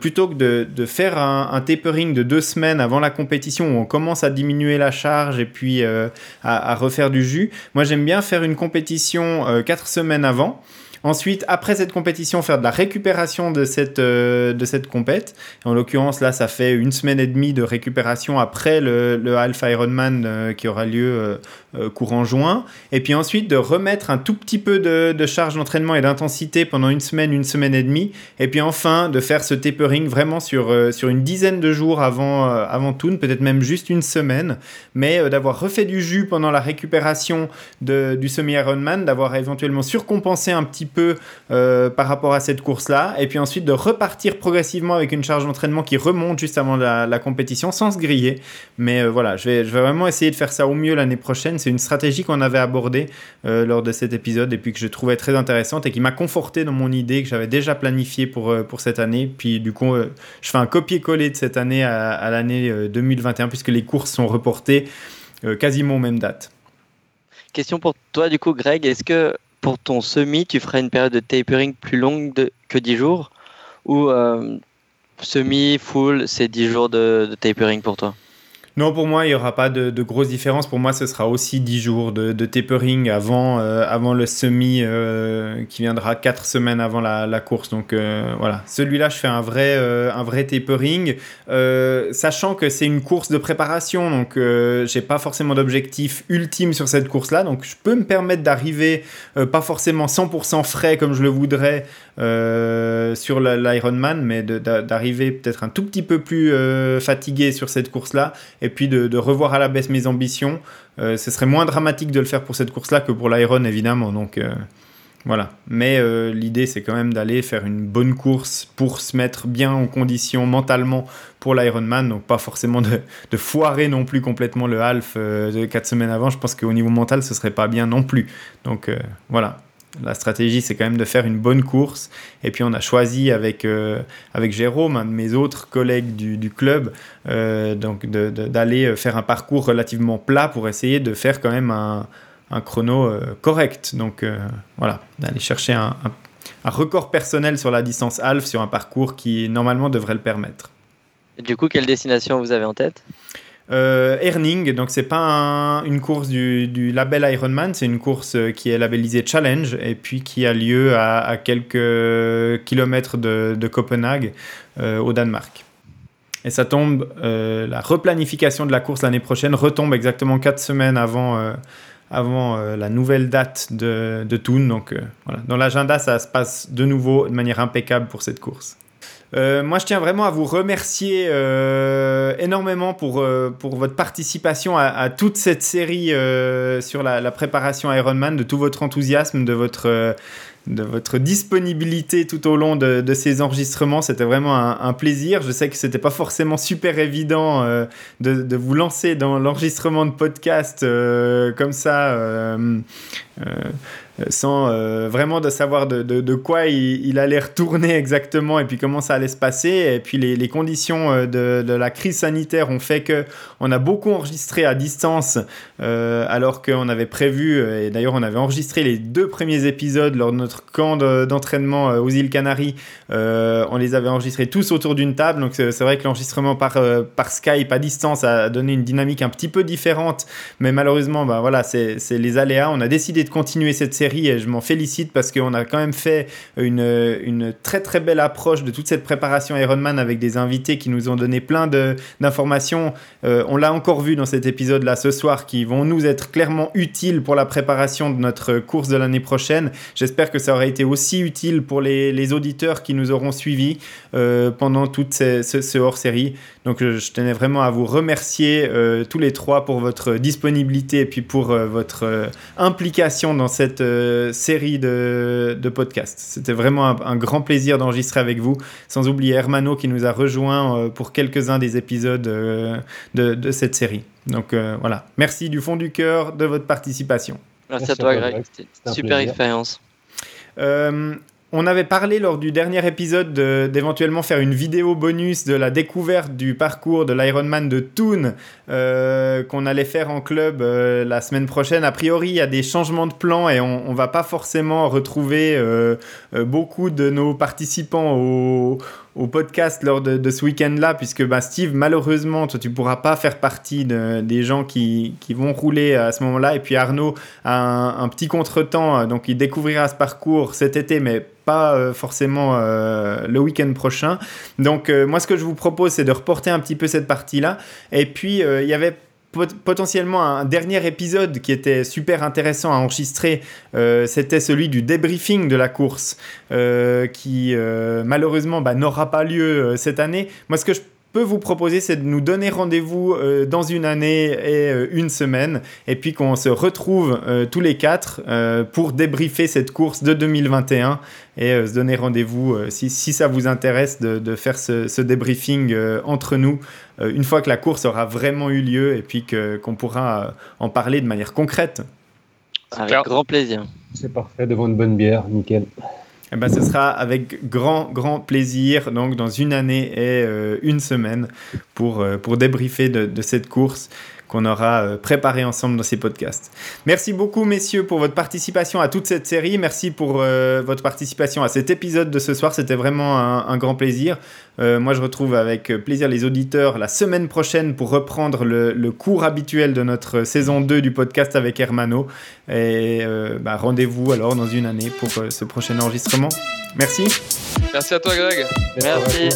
plutôt que de, faire un, tapering de deux semaines avant la compétition où on commence à diminuer la charge et puis euh, à, refaire du jus. Moi, j'aime bien faire une compétition euh, quatre semaines avant. Ensuite, après cette compétition, faire de la récupération de cette, euh, de cette compète. En l'occurrence, là, ça fait une semaine et demie de récupération après le, Alpha Ironman qui aura lieu courant juin, et puis ensuite de remettre un tout petit peu de, charge d'entraînement et d'intensité pendant une semaine, une semaine et demie, et puis enfin de faire ce tapering vraiment sur, sur une dizaine de jours avant, avant Toon, peut-être même juste une semaine, mais d'avoir refait du jus pendant la récupération de, du semi-Ironman, d'avoir éventuellement surcompensé un petit peu par rapport à cette course-là, et puis ensuite de repartir progressivement avec une charge d'entraînement qui remonte juste avant la, compétition sans se griller. Mais euh, voilà, je vais, je vais vraiment essayer de faire ça au mieux l'année prochaine. C'est une stratégie qu'on avait abordée euh, lors de cet épisode et puis que je trouvais très intéressante et qui m'a conforté dans mon idée que j'avais déjà planifiée pour, euh, pour cette année. Puis du coup, je fais un copier-coller de cette année à, l'année 2021 puisque les courses sont reportées quasiment aux mêmes dates. Question pour toi du coup, Greg. Est-ce que pour ton semi, tu ferais une période de tapering plus longue que 10 jours? Ou euh, semi, full, c'est 10 jours de tapering pour toi? Non, pour moi, il n'y aura pas de, grosses différences. Pour moi, ce sera aussi 10 jours de, tapering avant, euh, le semi euh, qui viendra 4 semaines avant la, course. Donc euh, voilà, celui-là, je fais un vrai, tapering, sachant que c'est une course de préparation. Donc j'ai pas forcément d'objectif ultime sur cette course-là. Donc je peux me permettre d'arriver pas forcément 100% frais comme je le voudrais sur l'Ironman, mais d'arriver peut-être un tout petit peu plus fatigué sur cette course-là et puis de, revoir à la baisse mes ambitions. Euh, ce serait moins dramatique de le faire pour cette course-là que pour l'Iron, évidemment. Donc euh, voilà. Mais euh, l'idée, c'est quand même d'aller faire une bonne course pour se mettre bien en condition mentalement pour l'Ironman. Donc pas forcément de, de, foirer non plus complètement le half de 4 semaines avant. Je pense qu'au niveau mental, ce serait pas bien non plus. Donc voilà. La stratégie, c'est quand même de faire une bonne course. Et puis, on a choisi avec, euh, avec Jérôme, un de mes autres collègues du, club, euh, donc d'aller faire un parcours relativement plat pour essayer de faire quand même un, un chrono euh, correct. Donc, voilà, d'aller chercher un, record personnel sur la distance half sur un parcours qui, normalement, devrait le permettre. Et du coup, quelle destination vous avez en tête? Euh, Erning, donc c'est pas une course du, label Ironman, c'est une course euh, qui est labellisée Challenge et puis qui a lieu à, quelques kilomètres de, Copenhague euh, au Danemark. Et ça tombe, euh, la replanification de la course l'année prochaine retombe exactement 4 semaines avant, avant la nouvelle date de, de Thun. Donc voilà. dans l'agenda, ça se passe de nouveau de manière impeccable pour cette course. Euh, moi, je tiens vraiment à vous remercier euh, énormément pour, euh, pour votre participation à, toute cette série sur la, préparation Ironman, de tout votre enthousiasme, de votre, de votre disponibilité tout au long de, ces enregistrements. C'était vraiment un, un, plaisir. Je sais que c'était pas forcément super évident de, de, vous lancer dans l'enregistrement de podcast comme ça sans euh, vraiment de savoir de, de, quoi il, allait retourner exactement et puis comment ça allait se passer. Et puis les, les conditions euh, de, de, la crise sanitaire ont fait que on a beaucoup enregistré à distance euh, alors qu'on avait prévu, et d'ailleurs on avait enregistré les deux premiers épisodes lors de notre camp d'entraînement aux îles Canaries. Euh, on les avait enregistrés tous autour d'une table. Donc c'est vrai que l'enregistrement par, euh, par Skype à distance a donné une dynamique un petit peu différente. Mais malheureusement, bah, voilà, c'est les aléas. On a décidé de continuer cette série et je m'en félicite parce qu'on a quand même fait une, très très belle approche de toute cette préparation Ironman avec des invités qui nous ont donné plein d'informations. Euh, on l'a encore vu dans cet épisode là ce soir qui vont nous être clairement utiles pour la préparation de notre course de l'année prochaine. J'espère que ça aurait été aussi utile pour les, auditeurs qui nous auront suivis euh, pendant toute ce hors série. Donc je, je, tenais vraiment à vous remercier euh, tous les trois pour votre disponibilité et puis pour euh, votre euh, implication dans cette série de, de podcasts. C'était vraiment un, un, grand plaisir d'enregistrer avec vous, sans oublier Hermano qui nous a rejoint pour quelques-uns des épisodes de, de, cette série. Donc voilà, merci du fond du cœur de votre participation. Merci, merci à toi Greg, c'était une super expérience. On avait parlé lors du dernier épisode d'éventuellement faire une vidéo bonus de la découverte du parcours de l'Ironman de Thun euh, qu'on allait faire en club euh, la semaine prochaine. A priori, il y a des changements de plan et on, on va pas forcément retrouver euh, euh beaucoup de nos participants au, au podcast lors de, ce week-end-là, puisque bah, Steve, malheureusement, toi, tu pourras pas faire partie de, des gens qui, qui, vont rouler à ce moment-là. Et puis Arnaud a un, un petit contretemps, donc il découvrira ce parcours cet été, mais pas euh, forcément euh, le week-end prochain. Donc euh, moi, ce que je vous propose, c'est de reporter un petit peu cette partie-là. Et puis, il y avait potentiellement un dernier épisode qui était super intéressant à enregistrer. C'était celui du débriefing de la course, qui malheureusement bah, n'aura pas lieu cette année. Moi, ce que je vous proposer, c'est de nous donner rendez-vous euh, dans une année et euh, une semaine, et puis qu'on se retrouve euh, tous les quatre pour débriefer cette course de 2021 et se donner rendez-vous, si, si, ça vous intéresse, de, de faire ce, ce débriefing entre nous une fois que la course aura vraiment eu lieu et puis qu'on pourra en parler de manière concrète. Avec grand plaisir. C'est parfait, devant une bonne bière, nickel. Eh ben, ce sera avec grand, grand plaisir, donc dans une année et euh, une semaine, pour, euh, pour débriefer de, de, cette course qu'on aura euh, préparé ensemble dans ces podcasts. Merci beaucoup, messieurs, pour votre participation à toute cette série. Merci pour euh, votre participation à cet épisode de ce soir. C'était vraiment un, grand plaisir. Euh, moi, je retrouve avec plaisir les auditeurs la semaine prochaine pour reprendre le, cours habituel de notre saison 2 du podcast avec Hermano. Et bah, rendez-vous alors dans une année pour ce prochain enregistrement. Merci. Merci à toi, Greg. Merci.